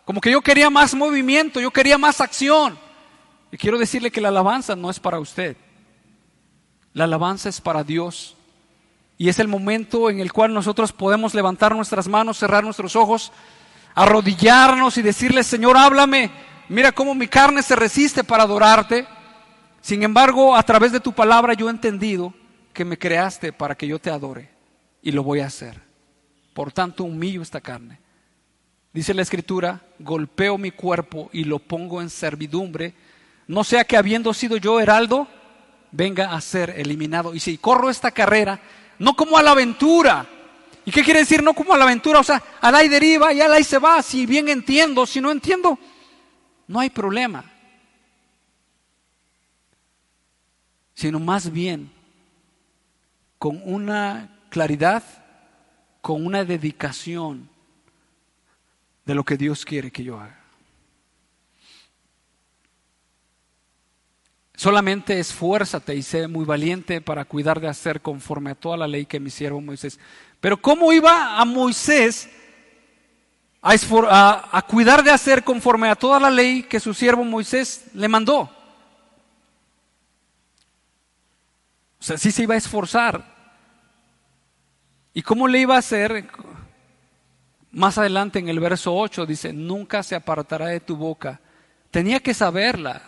Como que yo quería más movimiento, yo quería más acción. Y quiero decirle que la alabanza no es para usted. La alabanza es para Dios. Y es el momento en el cual nosotros podemos levantar nuestras manos, cerrar nuestros ojos, arrodillarnos y decirle, Señor, háblame. Mira cómo mi carne se resiste para adorarte. Sin embargo, a través de tu palabra yo he entendido que me creaste para que yo te adore. Y lo voy a hacer. Por tanto, humillo esta carne. Dice la escritura, golpeo mi cuerpo y lo pongo en servidumbre, no sea que habiendo sido yo heraldo, venga a ser eliminado. Y si corro esta carrera, no como a la aventura. ¿Y qué quiere decir no como a la aventura? O sea, a la y deriva y a la y se va. Si bien entiendo, si no entiendo, no hay problema. Sino más bien con una claridad, con una dedicación de lo que Dios quiere que yo haga. Solamente esfuérzate y sé muy valiente para cuidar de hacer conforme a toda la ley que mi siervo Moisés. Pero ¿cómo iba a Moisés a, cuidar de hacer conforme a toda la ley que su siervo Moisés le mandó? O sea, sí se iba a esforzar. ¿Y cómo le iba a hacer? Más adelante en el verso 8 dice, nunca se apartará de tu boca. Tenía que saberla.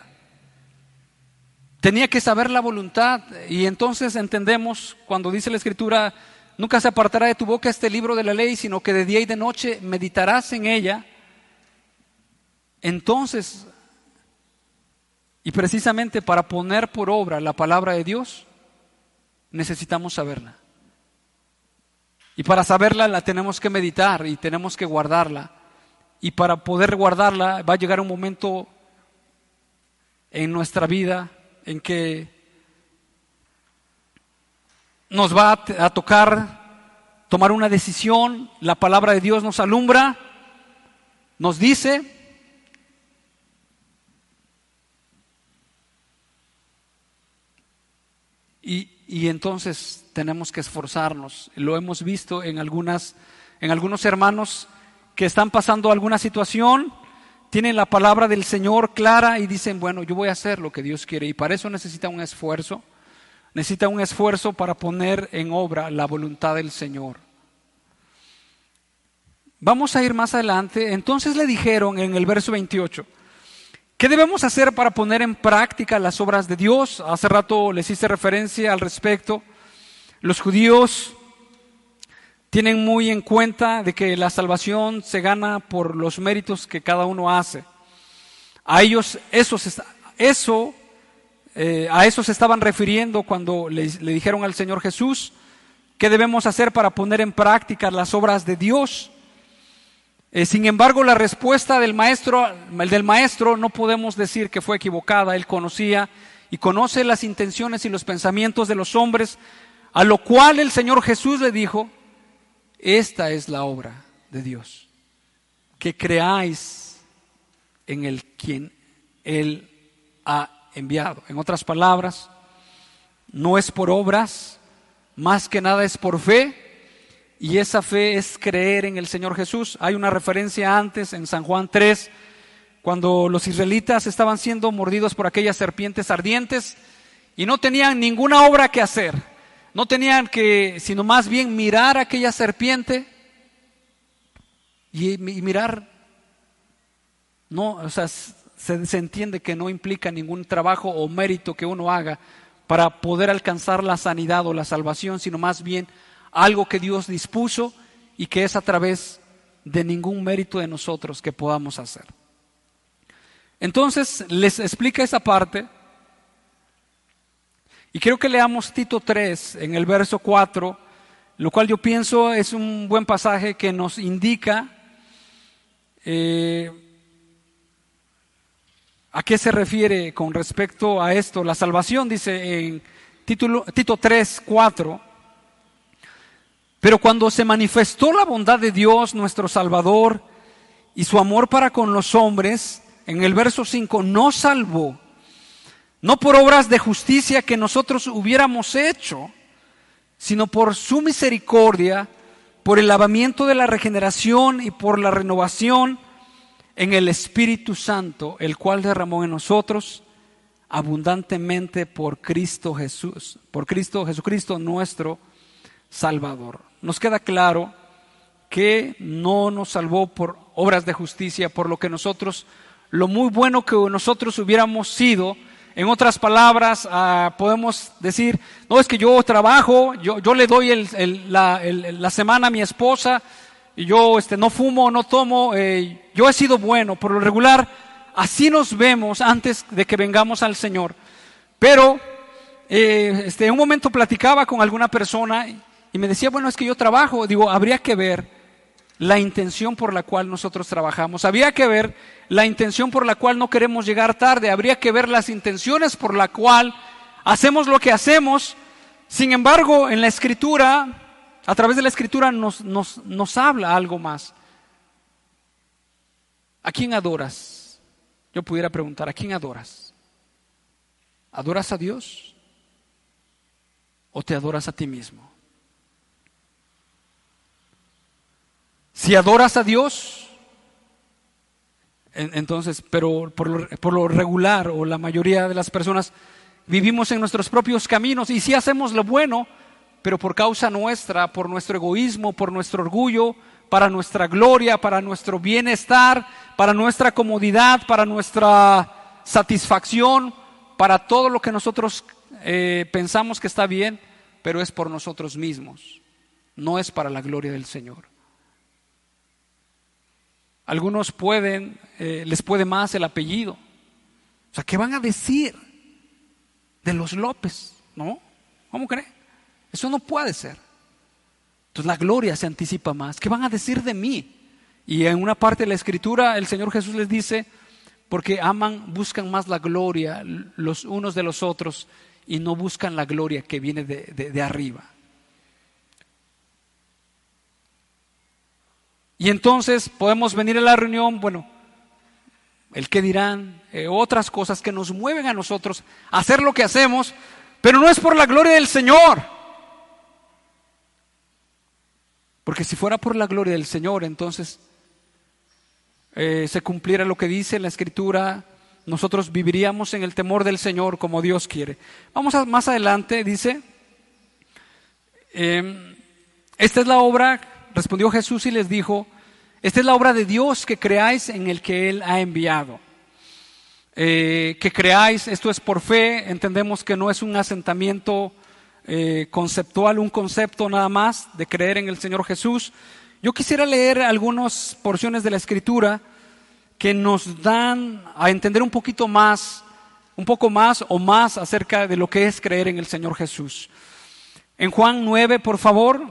Tenía que saber la voluntad y entonces entendemos cuando dice la escritura, nunca se apartará de tu boca este libro de la ley, sino que de día y de noche meditarás en ella. Entonces, y precisamente para poner por obra la palabra de Dios, necesitamos saberla. Y para saberla la tenemos que meditar y tenemos que guardarla. Y para poder guardarla va a llegar un momento en nuestra vida en que nos va a tocar tomar una decisión, la palabra de Dios nos alumbra, nos dice, y, y, entonces tenemos que esforzarnos. Lo hemos visto en, algunas, en algunos hermanos que están pasando alguna situación tienen la palabra del Señor clara y dicen, bueno, yo voy a hacer lo que Dios quiere. Y para eso necesita un esfuerzo. Necesita un esfuerzo para poner en obra la voluntad del Señor. Vamos a ir más adelante. Entonces le dijeron en el verso 28, ¿qué debemos hacer para poner en práctica las obras de Dios? Hace rato les hice referencia al respecto. Los judíos tienen muy en cuenta de que la salvación se gana por los méritos que cada uno hace. A ellos eso, eso eh, a eso se estaban refiriendo cuando le, dijeron al Señor Jesús qué debemos hacer para poner en práctica las obras de Dios. Eh, sin embargo, la respuesta del maestro, el del maestro, no podemos decir que fue equivocada. Él conocía y conoce las intenciones y los pensamientos de los hombres, a lo cual el Señor Jesús le dijo, esta es la obra de Dios, que creáis en el quien Él ha enviado. En otras palabras, no es por obras, más que nada es por fe, y esa fe es creer en el Señor Jesús. Hay una referencia antes en San Juan 3, cuando los israelitas estaban siendo mordidos por aquellas serpientes ardientes y no tenían ninguna obra que hacer. No tenían que, sino más bien mirar aquella serpiente y, mirar. No, o sea, se, se entiende que no implica ningún trabajo o mérito que uno haga para poder alcanzar la sanidad o la salvación, sino más bien algo que Dios dispuso y que es a través de ningún mérito de nosotros que podamos hacer. Entonces les explica esa parte y quiero que leamos Tito 3 en el verso 4, lo cual yo pienso es un buen pasaje que nos indica eh, a qué se refiere con respecto a esto. La salvación dice en Tito 3, 4 pero cuando se manifestó la bondad de Dios, nuestro Salvador, y su amor para con los hombres, en el verso 5, nos salvó, no por obras de justicia que nosotros hubiéramos hecho, sino por su misericordia, por el lavamiento de la regeneración y por la renovación en el Espíritu Santo, el cual derramó en nosotros abundantemente por Cristo Jesús, por Cristo Jesucristo nuestro Salvador nos queda claro que no nos salvó por obras de justicia, por lo que nosotros, lo muy bueno que nosotros hubiéramos sido, en otras palabras, ah, podemos decir, no es que yo trabajo, yo, le doy la, semana a mi esposa, yo este, no fumo, no tomo, eh, yo he sido bueno, por lo regular, así nos vemos antes de que vengamos al Señor. Pero eh, este, en un momento platicaba con alguna persona y me decía, bueno, es que yo trabajo. Digo, habría que ver la intención por la cual nosotros trabajamos. Habría que ver la intención por la cual no queremos llegar tarde. Habría que ver las intenciones por la cual hacemos lo que hacemos. Sin embargo, en la escritura, a través de la escritura nos, nos, nos habla algo más. ¿A quién adoras? Yo pudiera preguntar, ¿a quién adoras? ¿Adoras a Dios? ¿O te adoras a ti mismo? Si adoras a Dios, entonces, pero por lo, regular o la mayoría de las personas vivimos en nuestros propios caminos y si hacemos lo bueno, pero por causa nuestra, por nuestro egoísmo, por nuestro orgullo, para nuestra gloria, para nuestro bienestar, para nuestra comodidad, para nuestra satisfacción, para todo lo que nosotros eh, pensamos que está bien, pero es por nosotros mismos, no es para la gloria del Señor. Algunos pueden, eh, les puede más el apellido. O sea, ¿qué van a decir de los López? ¿No? ¿Cómo cree? Eso no puede ser. Entonces la gloria se anticipa más. ¿Qué van a decir de mí? Y en una parte de la escritura el Señor Jesús les dice, porque aman, buscan más la gloria los unos de los otros y no buscan la gloria que viene de, de arriba. Y entonces podemos venir a la reunión, bueno, el que dirán, eh, otras cosas que nos mueven a nosotros a hacer lo que hacemos, pero no es por la gloria del Señor. Porque si fuera por la gloria del Señor, entonces eh, se cumpliera lo que dice la Escritura, nosotros viviríamos en el temor del Señor como Dios quiere. Vamos más adelante, dice, em, esta es la obra, respondió Jesús y les dijo, esta es la obra de Dios que creáis en el que Él ha enviado. Eh, que creáis, esto es por fe, entendemos que no es un asentamiento eh, conceptual, un concepto nada más de creer en el Señor Jesús. Yo quisiera leer algunas porciones de la Escritura que nos dan a entender un poquito más un poco más o más acerca de lo que es creer en el Señor Jesús. En Juan 9, por favor,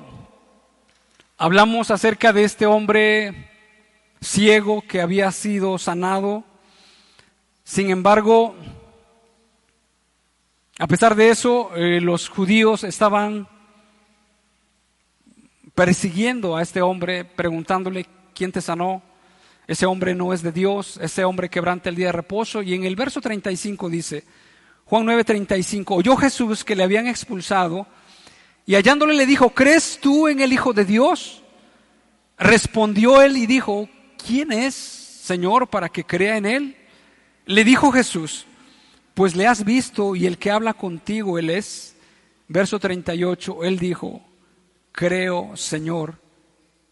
hablamos acerca de este hombre ciego que había sido sanado. Sin embargo, a pesar de eso, eh, los judíos estaban persiguiendo a este hombre, preguntándole, ¿quién te sanó? Ese hombre no es de Dios, ese hombre quebranta el día de reposo. Y en el verso 35 dice, Juan 9:35, oyó Jesús que le habían expulsado y hallándole le dijo, ¿crees tú en el Hijo de Dios? Respondió él y dijo, ¿quién es, Señor, para que crea en él? Le dijo Jesús, pues le has visto y el que habla contigo él es. Verso 38, él dijo, creo, Señor,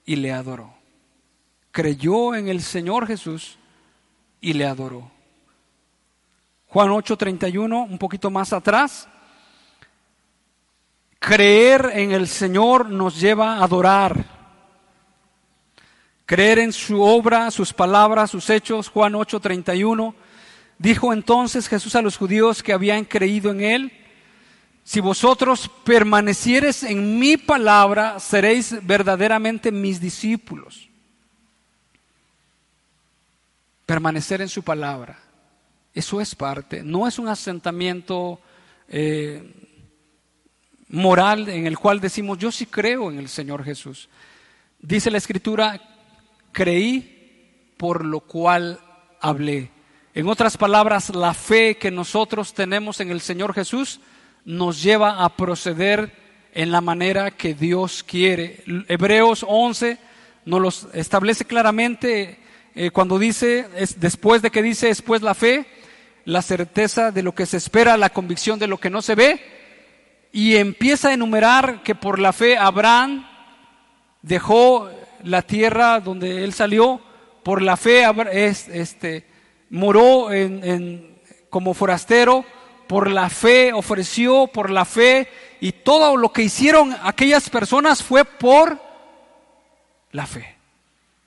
y le adoró. Creyó en el Señor Jesús y le adoró. Juan 8:31, un poquito más atrás, Creer en el Señor nos lleva a adorar. Creer en su obra, sus palabras, sus hechos. Juan 8:31. Dijo entonces Jesús a los judíos que habían creído en él, si vosotros permanecieres en mi palabra, seréis verdaderamente mis discípulos. Permanecer en su palabra. Eso es parte, no es un asentamiento eh, moral en el cual decimos, yo sí creo en el Señor Jesús. Dice la Escritura, creí por lo cual hablé. En otras palabras, la fe que nosotros tenemos en el Señor Jesús nos lleva a proceder en la manera que Dios quiere. Hebreos 11 nos lo establece claramente eh, cuando dice, es, después de que dice después la fe, la certeza de lo que se espera, la convicción de lo que no se ve, y empieza a enumerar que por la fe Abraham dejó la tierra donde él salió, por la fe este, moró en, como forastero, por la fe ofreció, por la fe, y todo lo que hicieron aquellas personas fue por la fe.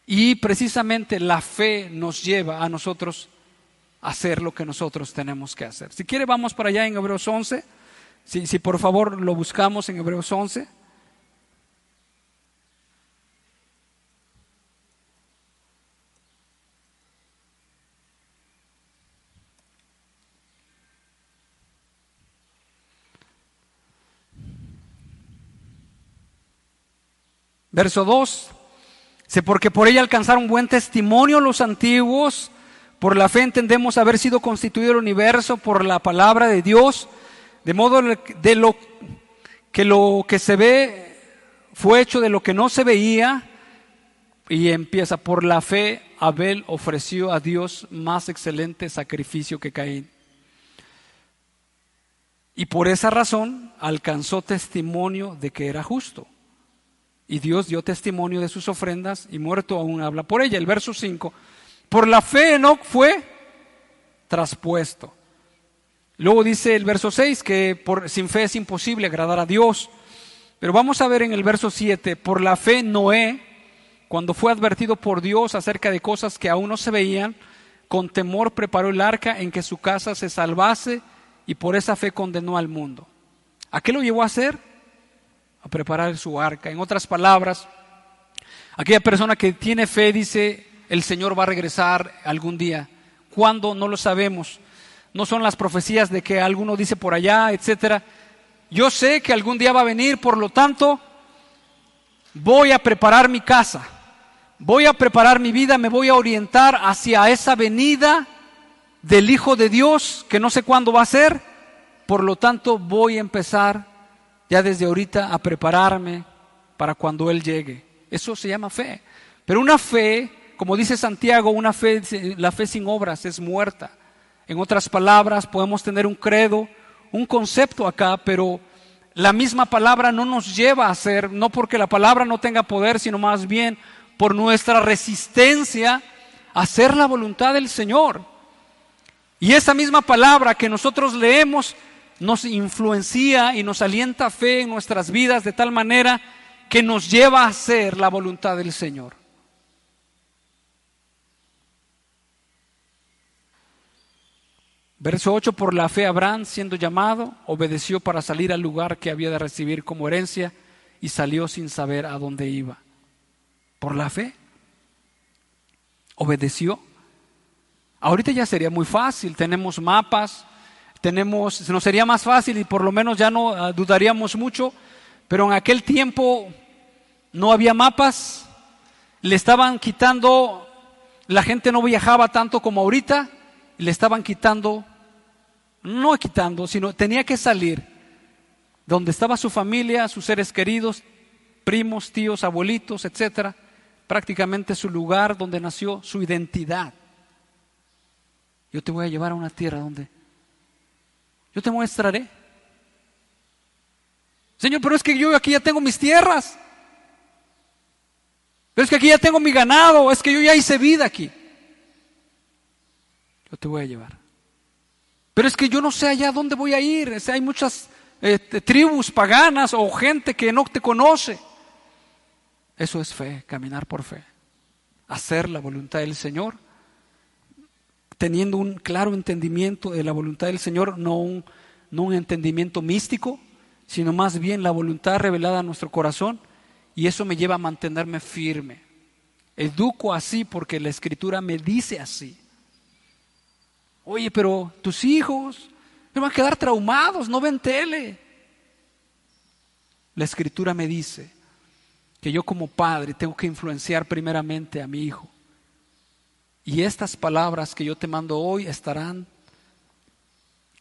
Y precisamente la fe nos lleva a nosotros a hacer lo que nosotros tenemos que hacer. Si quiere, vamos para allá en Hebreos 11. Si, por favor lo buscamos en Hebreos 11. Verso 2. Dice, porque por ella alcanzaron buen testimonio los antiguos, por la fe entendemos haber sido constituido el universo por la palabra de Dios de modo de lo que lo que se ve fue hecho de lo que no se veía y empieza por la fe Abel ofreció a Dios más excelente sacrificio que Caín. Y por esa razón alcanzó testimonio de que era justo. Y Dios dio testimonio de sus ofrendas y muerto aún habla por ella. El verso 5. Por la fe Enoch fue traspuesto Luego dice el verso 6 que por, sin fe es imposible agradar a Dios. Pero vamos a ver en el verso 7, por la fe Noé, cuando fue advertido por Dios acerca de cosas que aún no se veían, con temor preparó el arca en que su casa se salvase y por esa fe condenó al mundo. ¿A qué lo llevó a hacer? A preparar su arca. En otras palabras, aquella persona que tiene fe dice, el Señor va a regresar algún día. ¿Cuándo? No lo sabemos no son las profecías de que alguno dice por allá, etcétera. Yo sé que algún día va a venir, por lo tanto, voy a preparar mi casa, voy a preparar mi vida, me voy a orientar hacia esa venida del Hijo de Dios, que no sé cuándo va a ser, por lo tanto voy a empezar ya desde ahorita a prepararme para cuando Él llegue. Eso se llama fe. Pero una fe, como dice Santiago, una fe, la fe sin obras es muerta. En otras palabras, podemos tener un credo, un concepto acá, pero la misma palabra no nos lleva a hacer, no porque la palabra no tenga poder, sino más bien por nuestra resistencia a hacer la voluntad del Señor. Y esa misma palabra que nosotros leemos nos influencia y nos alienta fe en nuestras vidas de tal manera que nos lleva a hacer la voluntad del Señor. Verso 8, por la fe Abraham, siendo llamado, obedeció para salir al lugar que había de recibir como herencia y salió sin saber a dónde iba. Por la fe. Obedeció. Ahorita ya sería muy fácil, tenemos mapas, tenemos, nos sería más fácil y por lo menos ya no ah, dudaríamos mucho, pero en aquel tiempo no había mapas, le estaban quitando, la gente no viajaba tanto como ahorita, le estaban quitando no quitando, sino tenía que salir donde estaba su familia, sus seres queridos, primos, tíos, abuelitos, etcétera, prácticamente su lugar donde nació, su identidad. Yo te voy a llevar a una tierra donde yo te mostraré. Señor, pero es que yo aquí ya tengo mis tierras. Pero es que aquí ya tengo mi ganado, es que yo ya hice vida aquí. Yo te voy a llevar. Pero es que yo no sé allá dónde voy a ir. hay muchas eh, tribus paganas o gente que no te conoce. Eso es fe, caminar por fe. Hacer la voluntad del Señor, teniendo un claro entendimiento de la voluntad del Señor, no un, no un entendimiento místico, sino más bien la voluntad revelada a nuestro corazón. Y eso me lleva a mantenerme firme. Educo así porque la escritura me dice así. Oye, pero tus hijos me van a quedar traumados, no ven tele. La escritura me dice que yo como padre tengo que influenciar primeramente a mi hijo. Y estas palabras que yo te mando hoy estarán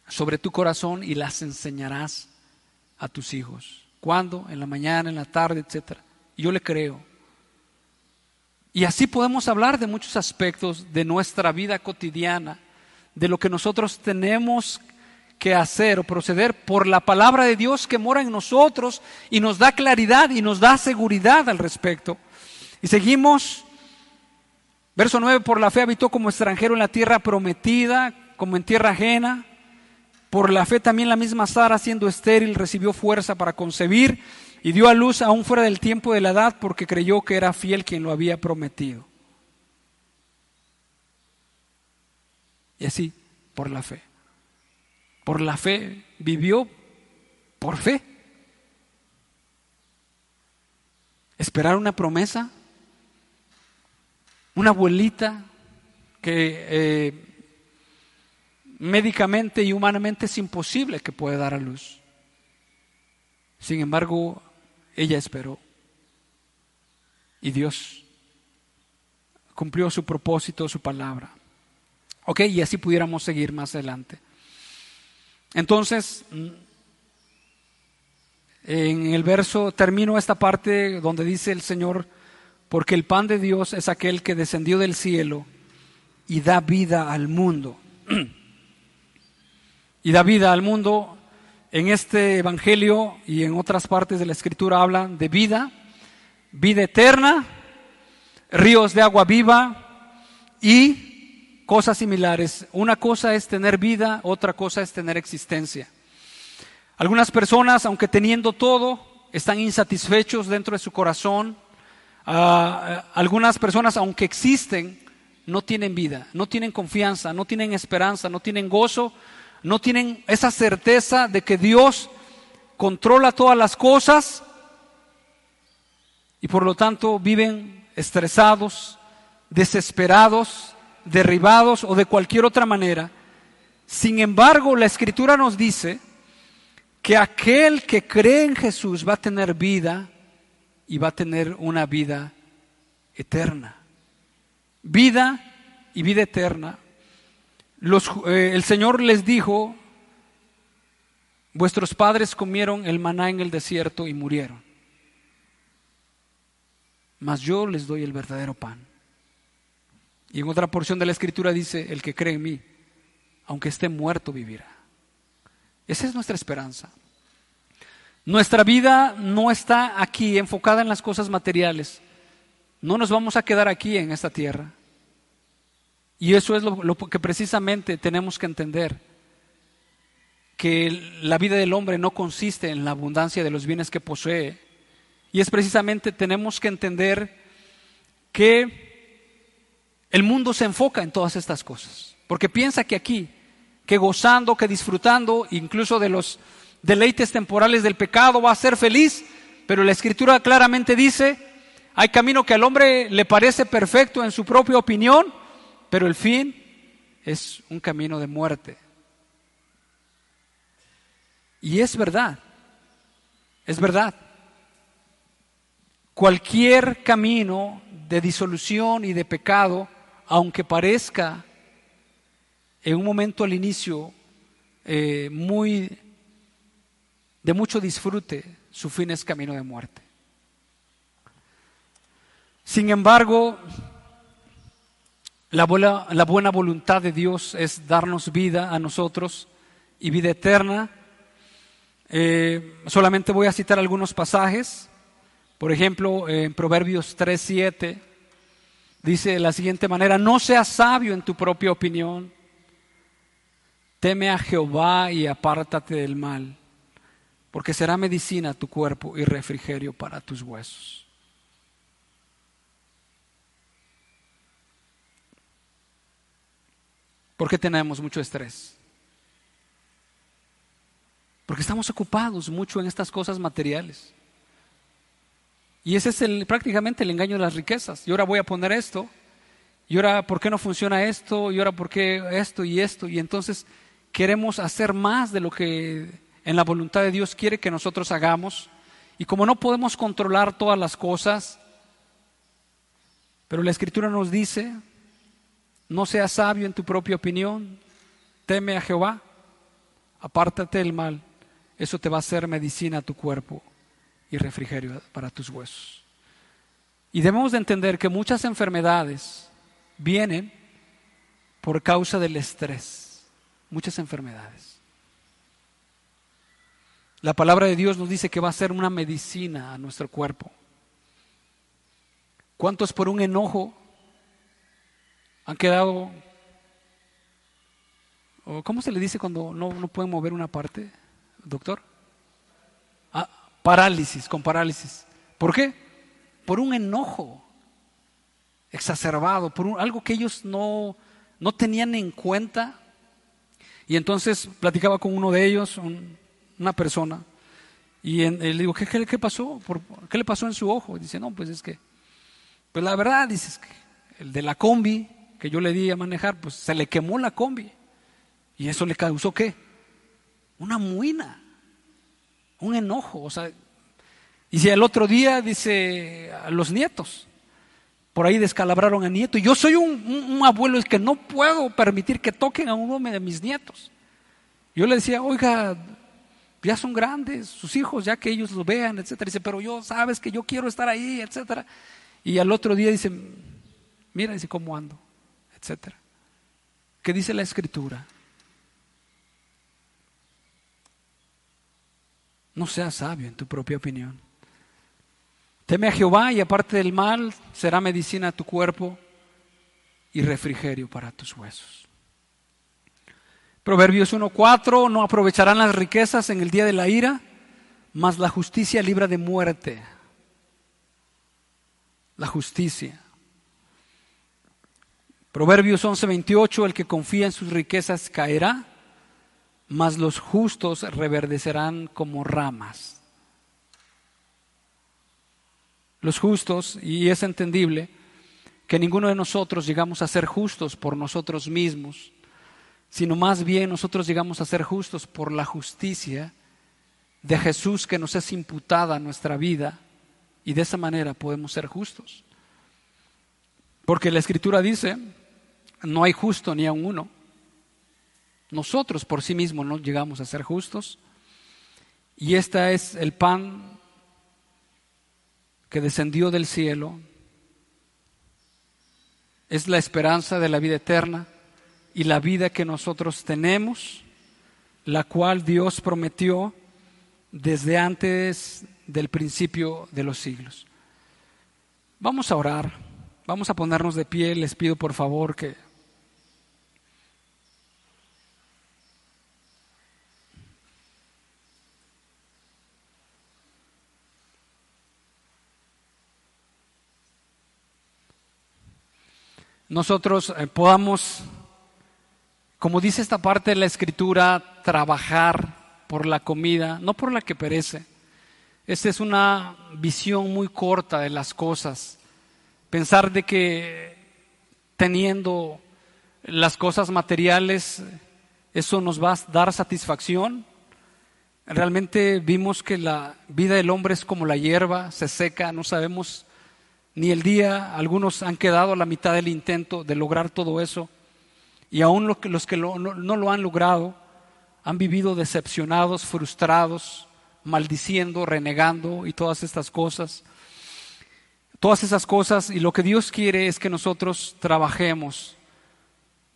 sobre tu corazón y las enseñarás a tus hijos. ¿Cuándo? En la mañana, en la tarde, etc. Yo le creo. Y así podemos hablar de muchos aspectos de nuestra vida cotidiana de lo que nosotros tenemos que hacer o proceder por la palabra de Dios que mora en nosotros y nos da claridad y nos da seguridad al respecto. Y seguimos, verso 9, por la fe habitó como extranjero en la tierra prometida, como en tierra ajena. Por la fe también la misma Sara, siendo estéril, recibió fuerza para concebir y dio a luz aún fuera del tiempo de la edad porque creyó que era fiel quien lo había prometido. Y así, por la fe. Por la fe vivió, por fe. Esperar una promesa, una abuelita que eh, médicamente y humanamente es imposible que pueda dar a luz. Sin embargo, ella esperó. Y Dios cumplió su propósito, su palabra. Ok, y así pudiéramos seguir más adelante. Entonces, en el verso termino esta parte donde dice el Señor, porque el pan de Dios es aquel que descendió del cielo y da vida al mundo. y da vida al mundo. En este Evangelio y en otras partes de la Escritura hablan de vida, vida eterna, ríos de agua viva y cosas similares. Una cosa es tener vida, otra cosa es tener existencia. Algunas personas, aunque teniendo todo, están insatisfechos dentro de su corazón. Ah, algunas personas, aunque existen, no tienen vida, no tienen confianza, no tienen esperanza, no tienen gozo, no tienen esa certeza de que Dios controla todas las cosas y por lo tanto viven estresados, desesperados, derribados o de cualquier otra manera. Sin embargo, la escritura nos dice que aquel que cree en Jesús va a tener vida y va a tener una vida eterna. Vida y vida eterna. Eh, el Señor les dijo, vuestros padres comieron el maná en el desierto y murieron, mas yo les doy el verdadero pan. Y en otra porción de la escritura dice, el que cree en mí, aunque esté muerto, vivirá. Esa es nuestra esperanza. Nuestra vida no está aquí enfocada en las cosas materiales. No nos vamos a quedar aquí en esta tierra. Y eso es lo, que precisamente tenemos que entender. Que la vida del hombre no consiste en la abundancia de los bienes que posee. Y es precisamente tenemos que entender que el mundo se enfoca en todas estas cosas, porque piensa que aquí que gozando, que disfrutando incluso de los deleites temporales del pecado va a ser feliz, pero la escritura claramente dice, hay camino que al hombre le parece perfecto en su propia opinión, pero el fin es un camino de muerte. Y es verdad, es verdad. Cualquier camino de disolución y de pecado, aunque parezca en un momento al inicio eh, muy de mucho disfrute, su fin es camino de muerte. Sin embargo, la buena, la buena voluntad de Dios es darnos vida a nosotros y vida eterna. Eh, solamente voy a citar algunos pasajes. Por ejemplo, en Proverbios 3:7 dice de la siguiente manera: No seas sabio en tu propia opinión, teme a Jehová y apártate del mal, porque será medicina tu cuerpo y refrigerio para tus huesos. ¿Por qué tenemos mucho estrés? Porque estamos ocupados mucho en estas cosas materiales. Y ese es el, prácticamente el engaño de las riquezas. Y ahora voy a poner esto. Y ahora, ¿por qué no funciona esto? Y ahora, ¿por qué esto y esto? Y entonces queremos hacer más de lo que en la voluntad de Dios quiere que nosotros hagamos. Y como no podemos controlar todas las cosas, pero la Escritura nos dice, no seas sabio en tu propia opinión, teme a Jehová, apártate del mal, eso te va a hacer medicina a tu cuerpo y refrigerio para tus huesos. Y debemos de entender que muchas enfermedades vienen por causa del estrés, muchas enfermedades. La palabra de Dios nos dice que va a ser una medicina a nuestro cuerpo. ¿Cuántos por un enojo han quedado... ¿Cómo se le dice cuando no, no pueden mover una parte, doctor? Parálisis, con parálisis. ¿Por qué? Por un enojo exacerbado, por algo que ellos no, no tenían en cuenta. Y entonces platicaba con uno de ellos, una persona, y le digo, ¿qué, qué, pasó? ¿Qué le pasó en su ojo? Dice, no, pues es que, pues la verdad, dices que el de la combi que yo le di a manejar, pues se le quemó la combi. Y eso le causó qué? Una muina un enojo. O sea, y si el otro día dice a los nietos, por ahí descalabraron a nieto. Yo soy un, abuelo es que no puedo permitir que toquen a uno de mis nietos. Yo le decía, oiga, ya son grandes, sus hijos, ya que ellos lo vean, etcétera. Dice, pero yo sabes que yo quiero estar ahí, etcétera. Y al otro día dice, mira, dice, ¿cómo ando? etcétera. ¿Qué dice la escritura? No seas sabio en tu propia opinión. Teme a Jehová y aparte del mal será medicina a tu cuerpo y refrigerio para tus huesos. Proverbios 1.4, no aprovecharán las riquezas en el día de la ira, mas la justicia libra de muerte. La justicia. Proverbios 11.28, el que confía en sus riquezas caerá, mas los justos reverdecerán como ramas. Los justos, y es entendible, que ninguno de nosotros llegamos a ser justos por nosotros mismos, sino más bien nosotros llegamos a ser justos por la justicia de Jesús que nos es imputada a nuestra vida y de esa manera podemos ser justos. Porque la Escritura dice, no hay justo ni a uno. Nosotros por sí mismos no llegamos a ser justos. Y este es el pan que descendió del cielo. Es la esperanza de la vida eterna y la vida que nosotros tenemos, la cual Dios prometió desde antes del principio de los siglos. Vamos a orar, vamos a ponernos de pie, les pido por favor que nosotros eh, podamos como dice esta parte de la escritura, trabajar por la comida, no por la que perece. Esta es una visión muy corta de las cosas. Pensar de que teniendo las cosas materiales, eso nos va a dar satisfacción. Realmente vimos que la vida del hombre es como la hierba, se seca, no sabemos ni el día, algunos han quedado a la mitad del intento de lograr todo eso, y aún los que, los que no, lo han logrado han vivido decepcionados, frustrados, maldiciendo, renegando y todas estas cosas. Todas esas cosas, y lo que Dios quiere es que nosotros trabajemos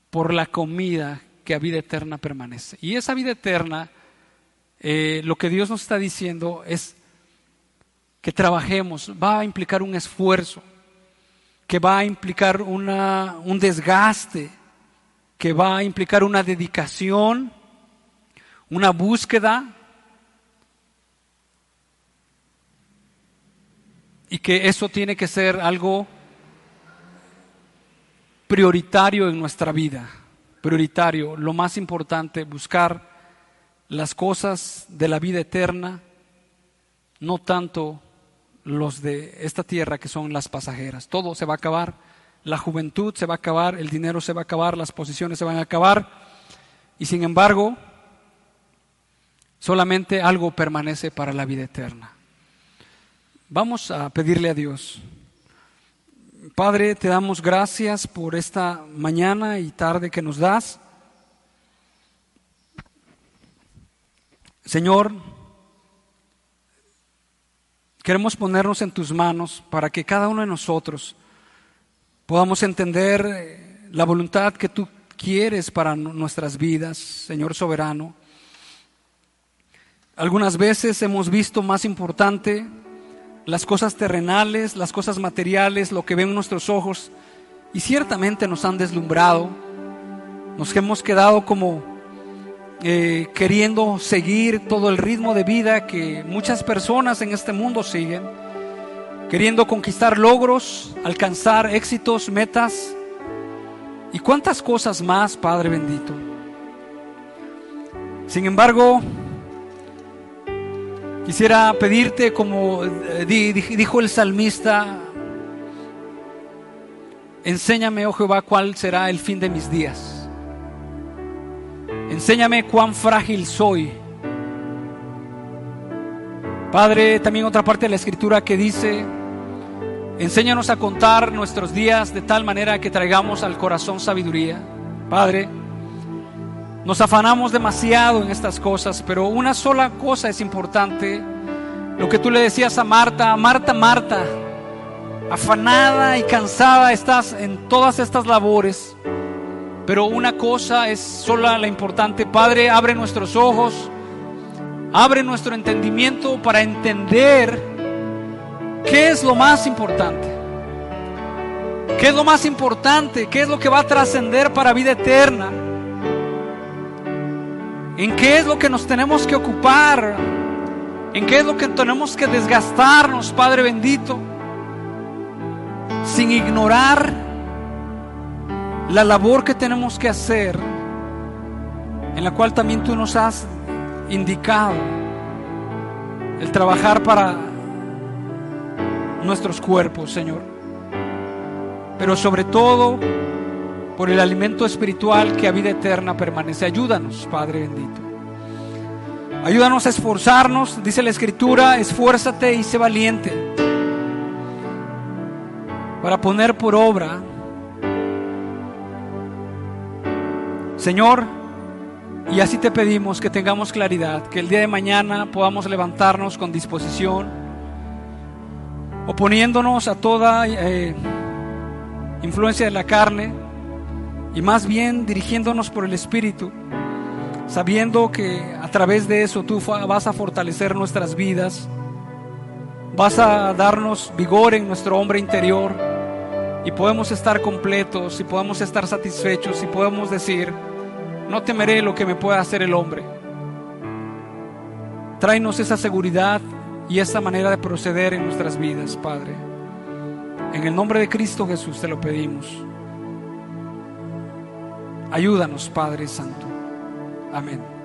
por la comida que a vida eterna permanece. Y esa vida eterna, eh, lo que Dios nos está diciendo es que trabajemos, va a implicar un esfuerzo, que va a implicar una, un desgaste, que va a implicar una dedicación, una búsqueda, y que eso tiene que ser algo prioritario en nuestra vida, prioritario, lo más importante, buscar las cosas de la vida eterna, no tanto los de esta tierra que son las pasajeras. Todo se va a acabar, la juventud se va a acabar, el dinero se va a acabar, las posiciones se van a acabar, y sin embargo, solamente algo permanece para la vida eterna. Vamos a pedirle a Dios. Padre, te damos gracias por esta mañana y tarde que nos das. Señor, Queremos ponernos en tus manos para que cada uno de nosotros podamos entender eh, la voluntad que tú quieres para nuestras vidas, Señor soberano. Algunas veces hemos visto más importante las cosas terrenales, las cosas materiales, lo que ven nuestros ojos, y ciertamente nos han deslumbrado. Nos hemos quedado como eh, queriendo seguir todo el ritmo de vida que muchas personas en este mundo siguen, queriendo conquistar logros, alcanzar éxitos, metas y cuántas cosas más, Padre bendito. Sin embargo, quisiera pedirte, como eh, dijo el salmista, enséñame, oh Jehová, cuál será el fin de mis días Enséñame cuán frágil soy. Padre, también otra parte de la escritura que dice, enséñanos a contar nuestros días de tal manera que traigamos al corazón sabiduría. Padre, nos afanamos demasiado en estas cosas, pero una sola cosa es importante. Lo que tú le decías a Marta, Marta, Marta, afanada y cansada estás en todas estas labores pero una cosa es sola la importante. Padre, abre nuestros ojos, abre nuestro entendimiento para entender qué es lo más importante. ¿Qué es lo más importante? ¿Qué es lo que va a trascender para vida eterna? ¿En qué es lo que nos tenemos que ocupar? ¿En qué es lo que tenemos que desgastarnos, Padre bendito? Sin ignorar la labor que tenemos que hacer, en la cual también tú nos has indicado, el trabajar para nuestros cuerpos, Señor. Pero sobre todo por el alimento espiritual que a vida eterna permanece. Ayúdanos, Padre bendito. Ayúdanos a esforzarnos, dice la Escritura, esfuérzate y sé valiente para poner por obra Señor, y así te pedimos que tengamos claridad, que el día de mañana podamos levantarnos con disposición, oponiéndonos a toda eh, influencia de la carne y más bien dirigiéndonos por el Espíritu, sabiendo que a través de eso tú vas a fortalecer nuestras vidas, vas a darnos vigor en nuestro hombre interior y podemos estar completos y podemos estar satisfechos y podemos decir, no temeré lo que me pueda hacer el hombre. Tráenos esa seguridad y esa manera de proceder en nuestras vidas, Padre. En el nombre de Cristo Jesús te lo pedimos. Ayúdanos, Padre Santo. Amén.